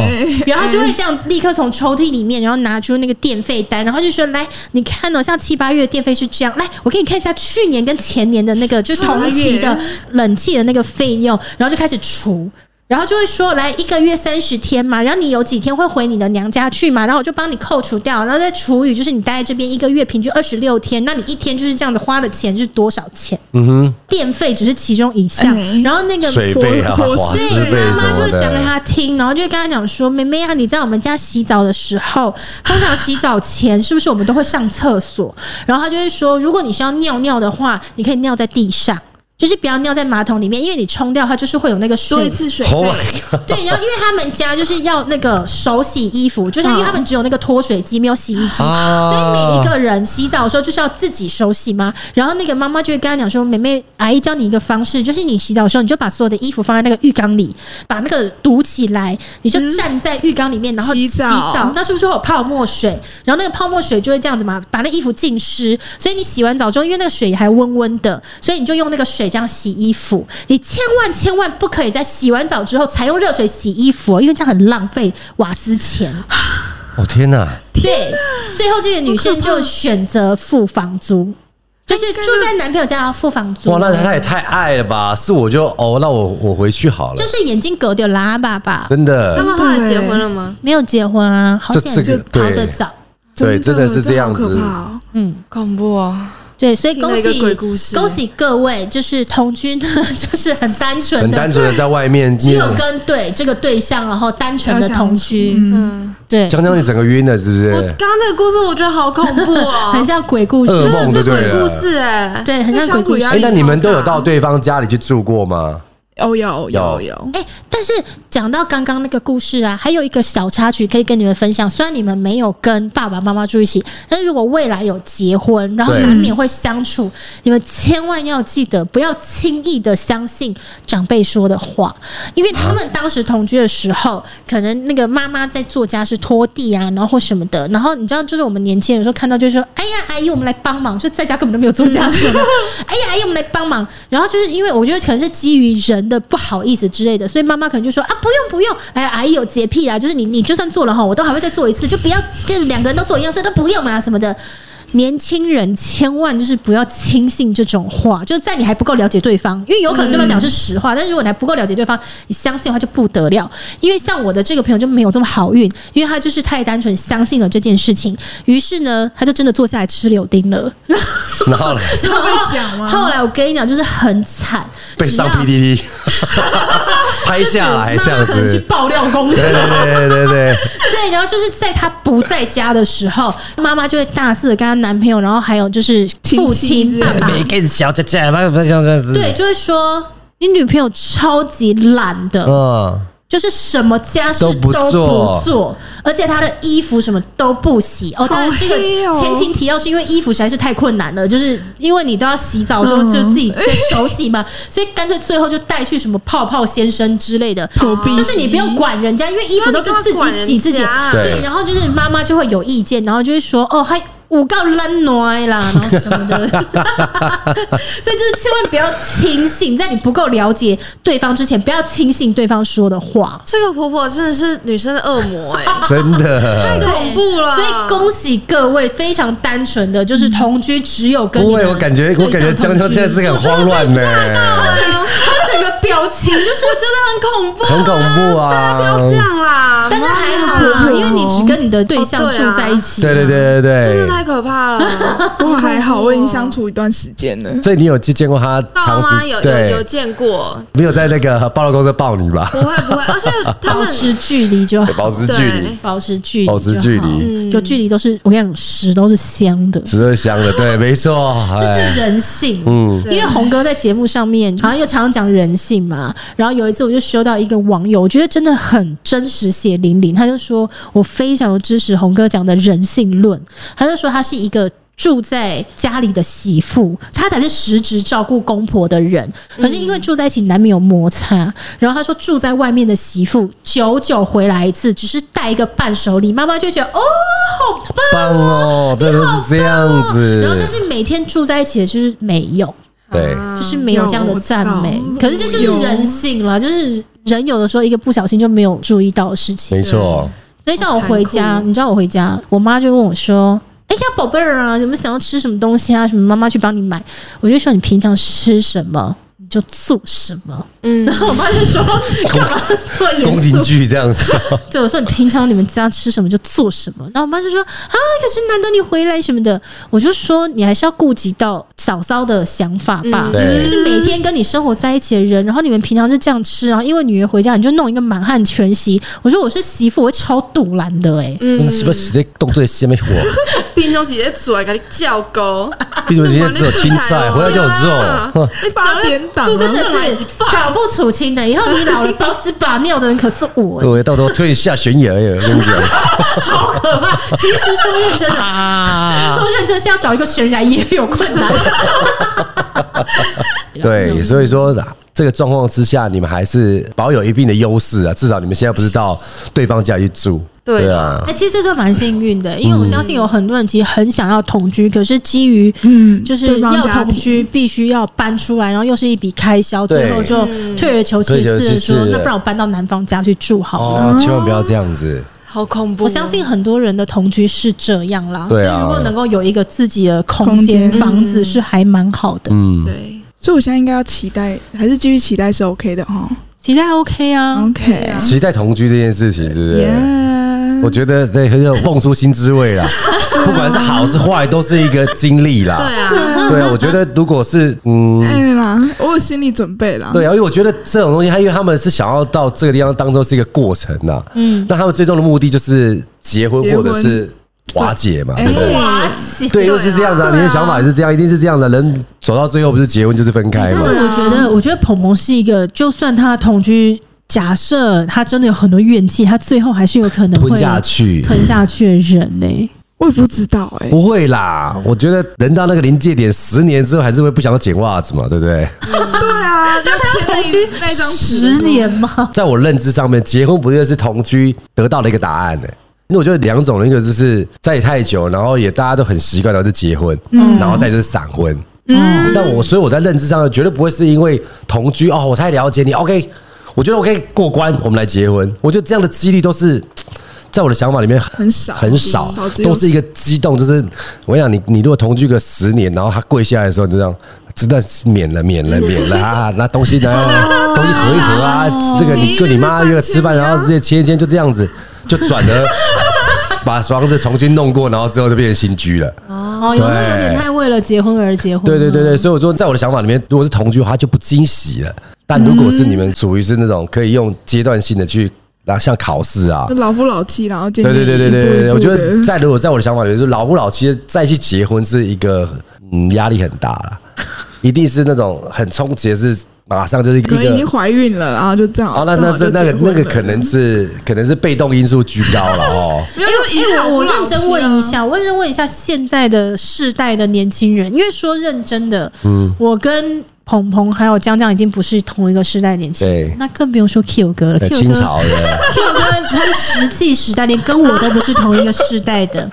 然后就会这样立刻从抽屉里面，然后拿出那个电费单，然后就说：“来，你看哦，像七八月电费是这样，来，我给你看一下去年跟前年的那个，就是同期的冷气的那个费用，然后就开始除。”然后就会说，来一个月三十天嘛，然后你有几天会回你的娘家去嘛？然后我就帮你扣除掉，然后再除以就是你待在这边一个月平均二十六天，那你一天就是这样子花的钱是多少钱？嗯哼，电费只是其中一项，嗯、然后那个水费啊、伙食费，妈妈就会讲给他听，然后就会跟他讲说：“妹妹啊，你在我们家洗澡的时候，通常洗澡前是不是我们都会上厕所？然后他就会说，如果你是要尿尿的话，你可以尿在地上。”就是不要尿在马桶里面，因为你冲掉它就是会有那个水。多一次水。Oh、[LAUGHS] 对，然后因为他们家就是要那个手洗衣服，就是因为他们只有那个脱水机，没有洗衣机，所以每一个人洗澡的时候就是要自己手洗嘛。然后那个妈妈就会跟他讲说：“妹妹，阿姨教你一个方式，就是你洗澡的时候，你就把所有的衣服放在那个浴缸里，把那个堵起来，你就站在浴缸里面，然后洗澡。那是不是会有泡沫水？然后那个泡沫水就会这样子嘛，把那衣服浸湿。所以你洗完澡之后，因为那个水还温温的，所以你就用那个水。这样洗衣服，你千万千万不可以在洗完澡之后才用热水洗衣服，因为这样很浪费瓦斯钱。哦天哪！对，最后这个女生就选择付房租，就是住在男朋友家要付房租。哇，那她也太爱了吧！是我就哦，那我我回去好了。就是眼睛隔掉拉爸爸，真的。他们后来结婚了吗？没有结婚啊，好险就逃得早。对，真的是这样子。嗯，恐怖啊。对，所以恭喜恭喜各位，就是同居呢，[LAUGHS] 就是很单纯的，很单纯的在外面，只有跟对这个对象，然后单纯的同居，嗯，对。江江，你整个晕了是不是？我刚刚那个故事我觉得好恐怖哦，[LAUGHS] 很像鬼故事，噩梦的鬼故事哎，对，很像鬼故事。哎，那你们都有到对方家里去住过吗？有有有。有，哎，但是讲到刚刚那个故事啊，还有一个小插曲可以跟你们分享。虽然你们没有跟爸爸妈妈住一起，但是如果未来有结婚，然后难免会相处，你们千万要记得不要轻易的相信长辈说的话，因为他们当时同居的时候，可能那个妈妈在做家事、拖地啊，然后或什么的，然后你知道，就是我们年轻人有时候看到就是说，哎呀，阿姨，我们来帮忙，就在家根本都没有做家事，[LAUGHS] 哎呀，阿姨，我们来帮忙，然后就是因为我觉得可能是基于人。的不好意思之类的，所以妈妈可能就说啊，不用不用，哎，阿姨有洁癖啊，就是你你就算做了哈，我都还会再做一次，就不要跟两个人都做一样事，都不用啊什么的。年轻人千万就是不要轻信这种话，就是在你还不够了解对方，因为有可能对方讲的是实话，但是如果你还不够了解对方，你相信的话就不得了。因为像我的这个朋友就没有这么好运，因为他就是太单纯相信了这件事情，于是呢，他就真的坐下来吃柳丁了。然后呢？是会讲吗？后来我跟你讲，就是很惨，被上 PDD 拍下来这样子去爆料公司，对对对对对对，然后就是在他不在家的时候，妈妈就会大肆的跟他。男朋友，然后还有就是父亲爸爸，对，就会说你女朋友超级懒的，嗯，就是什么家事都不做，而且她的衣服什么都不洗。哦，当然这个前情提要是因为衣服实在是太困难了，就是因为你都要洗澡的时候就自己在手洗嘛，所以干脆最后就带去什么泡泡先生之类的，就是你不用管人家，因为衣服都是自己洗自己，对，然后就是妈妈就会有意见，然后就会说哦，还。我告烂奶啦，然后什么的，[LAUGHS] 所以就是千万不要轻信，在你不够了解对方之前，不要轻信对方说的话。这个婆婆真的是女生的恶魔哎、欸，[LAUGHS] 真的太恐怖了。所以恭喜各位，非常单纯的就是同居，只有跟不会，我感觉我感觉江江现在是很慌乱呢、欸，他整个他整个。表情 [LAUGHS] 就是我觉得很恐怖，很恐怖啊！大家不要这样啦，但是还好啦，因为你只跟你的对象住在一起，对对对对对，真的太可怕了。[LAUGHS] 不过还好，我已经相处一段时间了。所以你有去见过他长时间？有有有见过，没有在那个爆料公司抱你吧？不会不会，[LAUGHS] 而且他们保持距离就好，保持距离，保持距离，保持距离，就距离都是我跟你讲，屎都是香的，屎都是香的，对，没错，这是人性。嗯，因为红哥在节目上面好像又常常讲人性嘛，然后有一次我就收到一个网友，我觉得真的很真实血淋淋，他就说我非常支持洪哥讲的人性论，他就说他是一个。住在家里的媳妇，她才是实质照顾公婆的人。可是因为住在一起难免有摩擦，然后他说住在外面的媳妇久久回来一次，只是带一个伴手礼，妈妈就觉得哦，好棒哦，真的是这样子。然后但是每天住在一起的就是没有，对，就是没有这样的赞美。可是这就是人性了，就是人有的时候一个不小心就没有注意到的事情。没错。所以像我回家，你知道我回家，我妈就问我说。哎呀，宝贝儿啊，有没有想要吃什么东西啊？什么妈妈去帮你买？我就说你平常吃什么？就做什么，嗯，[LAUGHS] 然后我妈就说 [LAUGHS] 干嘛做宫廷剧这样子？[LAUGHS] 对，我说你平常你们家吃什么就做什么。然后我妈就说啊，可是难得你回来什么的，我就说你还是要顾及到嫂嫂的想法吧。嗯，就是每天跟你生活在一起的人，然后你们平常是这样吃，然后因为女儿回家你就弄一个满汉全席。我说我是媳妇，我会超肚腩的哎。嗯，是不是在动作下面火？平常是在做，给你叫高。平常是只有青菜，回来就有肉。八点。真的是搞不出清的，以后你老了都是把尿的人可是我。对，到时候推下悬崖了，我跟你讲，[LAUGHS] 好可怕。其实说认真的，说认真是要找一个悬崖也有困难。[LAUGHS] 对，所以说这个状况之下，你们还是保有一定的优势啊。至少你们现在不是到对方家去住。对。啊，哎，其实这算蛮幸运的，因为我相信有很多人其实很想要同居，可是基于嗯，就是要同居必须要搬出来，然后又是一笔开销，最后就退而求其次的说，那不然我搬到男方家去住好了。千万不要这样子，好恐怖！我相信很多人的同居是这样啦，所以如果能够有一个自己的空间房子是还蛮好的。嗯，对，所以我现在应该要期待，还是继续期待是 OK 的哈？期待 OK 啊，OK，期待同居这件事情，是不是？我觉得对，很有蹦出新滋味啦。[LAUGHS] 不管是好是坏，都是一个经历啦。对啊，对啊。我觉得如果是嗯，对啦，我有心理准备啦。对啊，因为我觉得这种东西，他因为他们是想要到这个地方当中是一个过程呐。嗯。那他们最终的目的就是结婚或者是瓦解嘛，对不对？瓦解。对，又是这样子啊。你的想法也是这样，一定是这样的。人走到最后不是结婚就是分开嘛。但是我觉得，我觉得鹏鹏是一个，就算他同居。假设他真的有很多怨气，他最后还是有可能会吞下去、吞下去的人呢、欸？我也不知道哎、欸，不会啦。我觉得人到那个临界点，十年之后还是会不想要剪袜子嘛，对不对？嗯、对啊，[LAUGHS] 就同居那张十年嘛？在我认知上面，结婚不就是同居得到了一个答案呢、欸？因为我觉得两种人，一个就是在太久，然后也大家都很习惯，然后就结婚，嗯，然后再就是闪婚，嗯。但我所以我在认知上绝对不会是因为同居哦，我太了解你，OK。我觉得我可以过关，我们来结婚。我觉得这样的几率都是在我的想法里面很少很少，都是一个激动。就是我跟你讲，你你如果同居个十年，然后他跪下来的时候，你就这样真的是免了免了免了啊！那东西呢？东西合一合啊！[LAUGHS] 这个你跟你妈约个吃饭，然后直接签一签，就这样子就转了，把房子重新弄过，然后之后就变成新居了。哦，有时候有点太为了结婚而结婚。对对对对，所以我说，在我的想法里面，如果是同居的话，就不惊喜了。但如果是你们属于是那种可以用阶段性的去，然后像考试啊，老夫老妻，然后对对对对对对，我觉得在如果在我的想法里面，就是老夫老妻再去结婚是一个嗯压力很大了，一定是那种很冲击，是马上就是一个已经怀孕了，然后就这样。哦，那那这那个那个可能是可能是被动因素居高了哦。因为因为我认真问一下，我认真问一下现在的世代的年轻人，因为说认真的，嗯，我跟。鹏鹏还有江江已经不是同一个时代年轻人，那更不用说 Q 哥了。清朝的 Q 哥，[LAUGHS] 他是石器时代，连跟我都不是同一个时代的。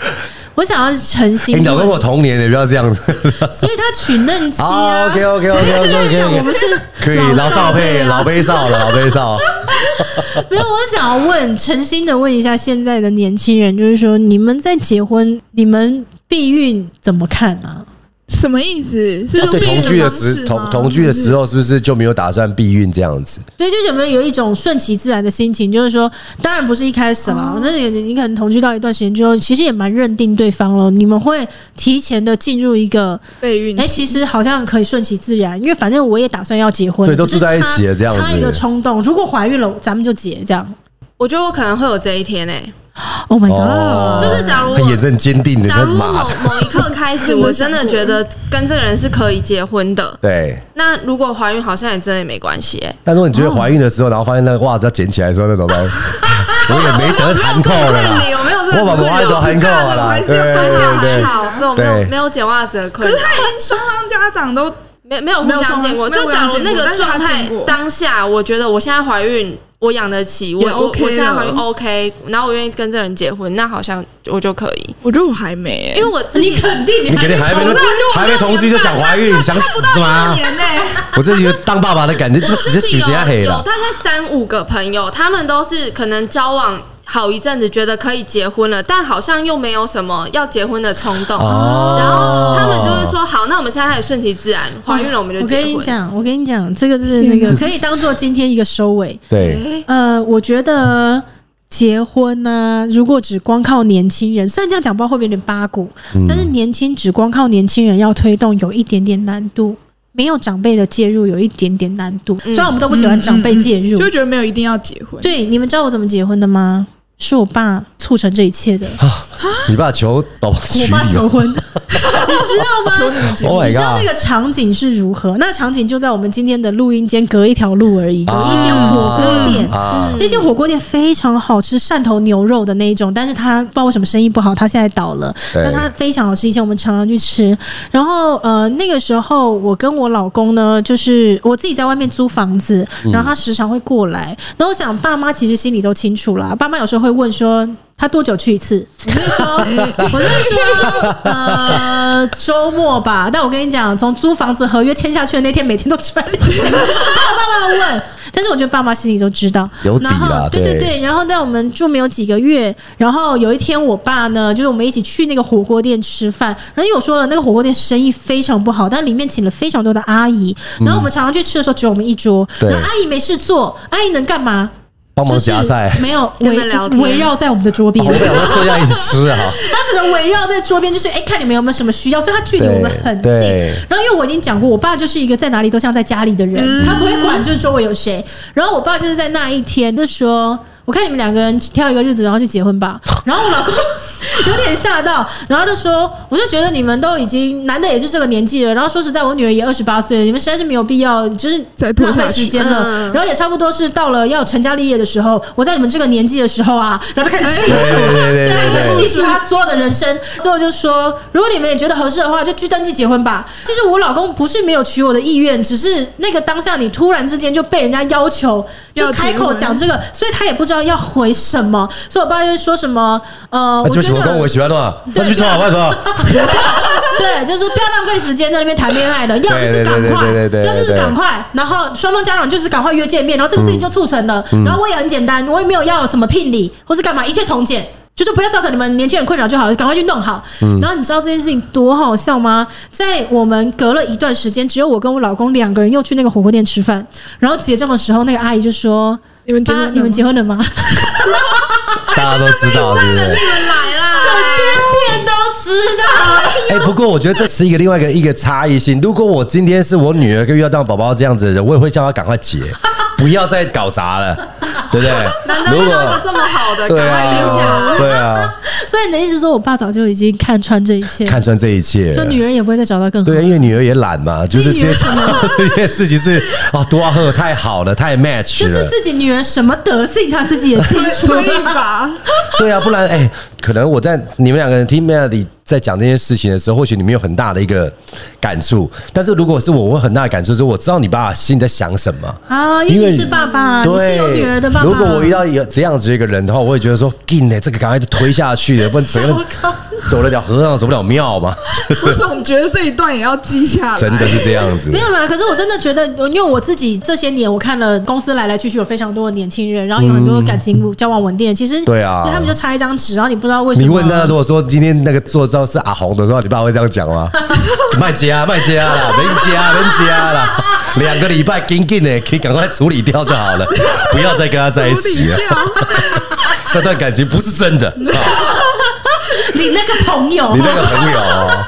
我想要诚心，你老跟我同年，你不要这样子。所以他娶嫩妻啊。OK OK OK OK OK，我们是可以老少配，老杯少了，老杯少。[LAUGHS] 没有，我想要问，诚心的问一下现在的年轻人，就是说，你们在结婚，你们避孕怎么看啊？什么意思？是同居的时同同居的时候，是不是就没有打算避孕这样子？对，就有没有有一种顺其自然的心情？就是说，当然不是一开始了，那你你可能同居到一段时间之后，其实也蛮认定对方了。你们会提前的进入一个备孕？哎，其实好像可以顺其自然，因为反正我也打算要结婚，对，都住在一起了，这样子，差一个冲动。如果怀孕了，咱们就结，这样。我觉得我可能会有这一天诶、欸。Oh my god！就是假如他眼神坚定的，假如某某一刻开始，[LAUGHS] 我真的觉得跟这个人是可以结婚的。对。那如果怀孕，好像也真的也没关系。但如果你觉得怀孕的时候，然后发现那个袜子要捡起来的时候，那怎么办？[LAUGHS] 我也没得含扣了有没有这个？我把袜子都含扣了啦。对 [LAUGHS] 对对。好，这种没有没有捡袜子的困扰。可是他已经双方家长都没没有互相见过。就假如那个状态当下，我觉得我现在怀孕。我养得起，我我我现在很 OK，然后我愿意跟这人结婚，那好像我就可以。我觉得我还没，因为我自己你肯定你肯定还没还没同居就想怀孕，想死吗？我这有当爸爸的感觉，就直接许下黑了。有大概三五个朋友，他们都是可能交往。好一阵子，觉得可以结婚了，但好像又没有什么要结婚的冲动。哦，然后他们就会说：“好，那我们现在开始顺其自然，怀孕了我们就结婚。”我跟你讲，我跟你讲，这个是那个可以当做今天一个收尾。对，呃，我觉得结婚呢、啊，如果只光靠年轻人，虽然这样讲不知道会不会有点八股，嗯、但是年轻只光靠年轻人要推动，有一点点难度。没有长辈的介入，有一点点难度。虽然我们都不喜欢长辈介入，就觉得没有一定要结婚。对，你们知道我怎么结婚的吗？是我爸促成这一切的。你爸求宝宝我爸求婚，你知道吗？你知道那个场景是如何？那个场景就在我们今天的录音间隔一条路而已，有一间火锅店，那间火锅店非常好吃，汕头牛肉的那一种，但是他不知道为什么生意不好，他现在倒了。但他非常好吃，以前我们常常去吃。然后呃，那个时候我跟我老公呢，就是我自己在外面租房子，然后他时常会过来。那我想爸妈其实心里都清楚啦，爸妈有时候会问说。他多久去一次？我就说，[LAUGHS] 我就说，呃，周末吧。但我跟你讲，从租房子合约签下去的那天，每天都出来。[LAUGHS] 爸爸问，但是我觉得爸妈心里都知道。有底了，对对对。然后在我们住没有几个月，然后有一天，我爸呢，就是我们一起去那个火锅店吃饭。然后因为我说了，那个火锅店生意非常不好，但里面请了非常多的阿姨。然后我们常常去吃的时候，只有我们一桌。然后阿姨没事做，阿姨能干嘛？帮忙夹菜，没有围围绕在我们的桌边，我们坐下一起吃啊。他只能围绕在桌边，就是哎，看你们有没有什么需要，所以他距离我们很近。然后因为我已经讲过，我爸就是一个在哪里都像在家里的人，他不会管就是周围有谁。然后我爸就是在那一天就说。我看你们两个人挑一个日子，然后就结婚吧。然后我老公 [LAUGHS] 有点吓到，然后就说：“我就觉得你们都已经男的也是这个年纪了，然后说实在，我女儿也二十八岁了，你们实在是没有必要，就是浪费时间了。然后也差不多是到了要成家立业的时候，我在你们这个年纪的时候啊，[LAUGHS] 然后就开始细数，对，细数他所有的人生。最后就说，如果你们也觉得合适的话，就去登记结婚吧。其实我老公不是没有娶我的意愿，只是那个当下你突然之间就被人家要求，就开口讲这个，所以他也不知道。”要回什么？所以我爸就说什么？呃，我觉得我喜欢的嘛，那就说好，拜托。[LAUGHS] 对，就是说不要浪费时间在那边谈恋爱了，要就是赶快，要就是赶快。然后双方家长就是赶快约见面，然后这个事情就促成了。然后我也很简单，我也没有要什么聘礼或是干嘛，一切从简，就是不要造成你们年轻人困扰就好了，赶快去弄好。然后你知道这件事情多好笑吗？在我们隔了一段时间，只有我跟我老公两个人又去那个火锅店吃饭，然后结账的时候，那个阿姨就说。你们结婚？你们结婚了吗？大家都知道，对不对？你们来啦，都知道。哎，不过我觉得这是一个另外一个一个差异性。如果我今天是我女儿跟遇到当宝宝这样子的人，我也会叫她赶快结，不要再搞砸了，[LAUGHS] 对不对？难道遇到一个这么好的，赶快定下？对啊。所以你的意思说我爸早就已经看穿这一切，看穿这一切，就女儿也不会再找到更好。对，因为女儿也懒嘛，就是这 [LAUGHS] 这件事情是啊，多赫，太好了，太 match 了。就是自己女儿什么德性，他自己也清楚吧？对啊，不然哎。可能我在你们两个人听 Melody 在讲这件事情的时候，或许你们有很大的一个感触。但是如果是我，我会很大的感触，就是我知道你爸爸心里在想什么啊，因为你是爸爸，对，你是有女儿的爸爸。如果我遇到有这样子一个人的话，我会觉得说，紧呢，这个赶快就推下去了，不然整个 [LAUGHS] [LAUGHS] 走得了和尚走不了庙嘛。[LAUGHS] 我总觉得这一段也要记下来，真的是这样子。没有啦，可是我真的觉得，因为我自己这些年我看了公司来来去去有非常多的年轻人，然后有很多感情交往稳定的，其实对啊，他们就差一张纸，然后你不知道为什么。你问他，如果说今天那个做照是阿红的时候，你爸会这样讲吗？[LAUGHS] 卖家卖家啦，人家人家啦，两个礼拜紧紧的，可以赶快处理掉就好了，不要再跟他在一起了。这段感情不是真的。你那个朋友，你那个朋友，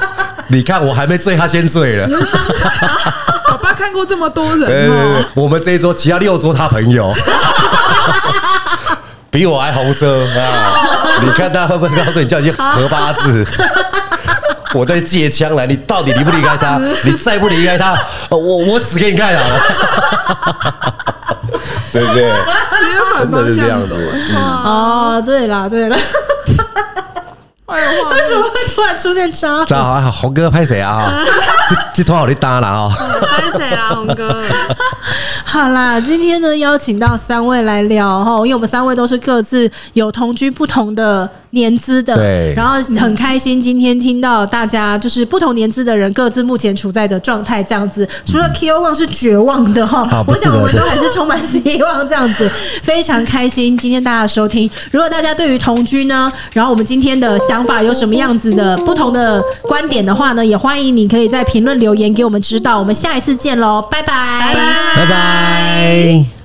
[LAUGHS] 你看我还没醉，他先醉了。[LAUGHS] 爸爸看过这么多人哦，我们这一桌其他六桌他朋友。[LAUGHS] 比我还红色啊！你看他会不会告诉你叫你合八字？我在借枪来，你到底离不离开他？你再不离开他，我我死给你看啊！对不对？真的是这样子。哦，对了对了。为什么会突然出现渣？渣好，红哥拍谁啊？[LAUGHS] 这这通好你搭了啊！拍谁啊，红哥？[LAUGHS] 好啦，今天呢邀请到三位来聊哈，因为我们三位都是各自有同居不同的年资的，对，然后很开心今天听到大家就是不同年资的人各自目前处在的状态这样子，除了 Q One 是绝望的哈，我想我们都还是充满希望这样子，[LAUGHS] 非常开心今天大家的收听。如果大家对于同居呢，然后我们今天的想。想法有什么样子的不同的观点的话呢，也欢迎你可以在评论留言给我们知道。我们下一次见喽，拜拜，拜拜。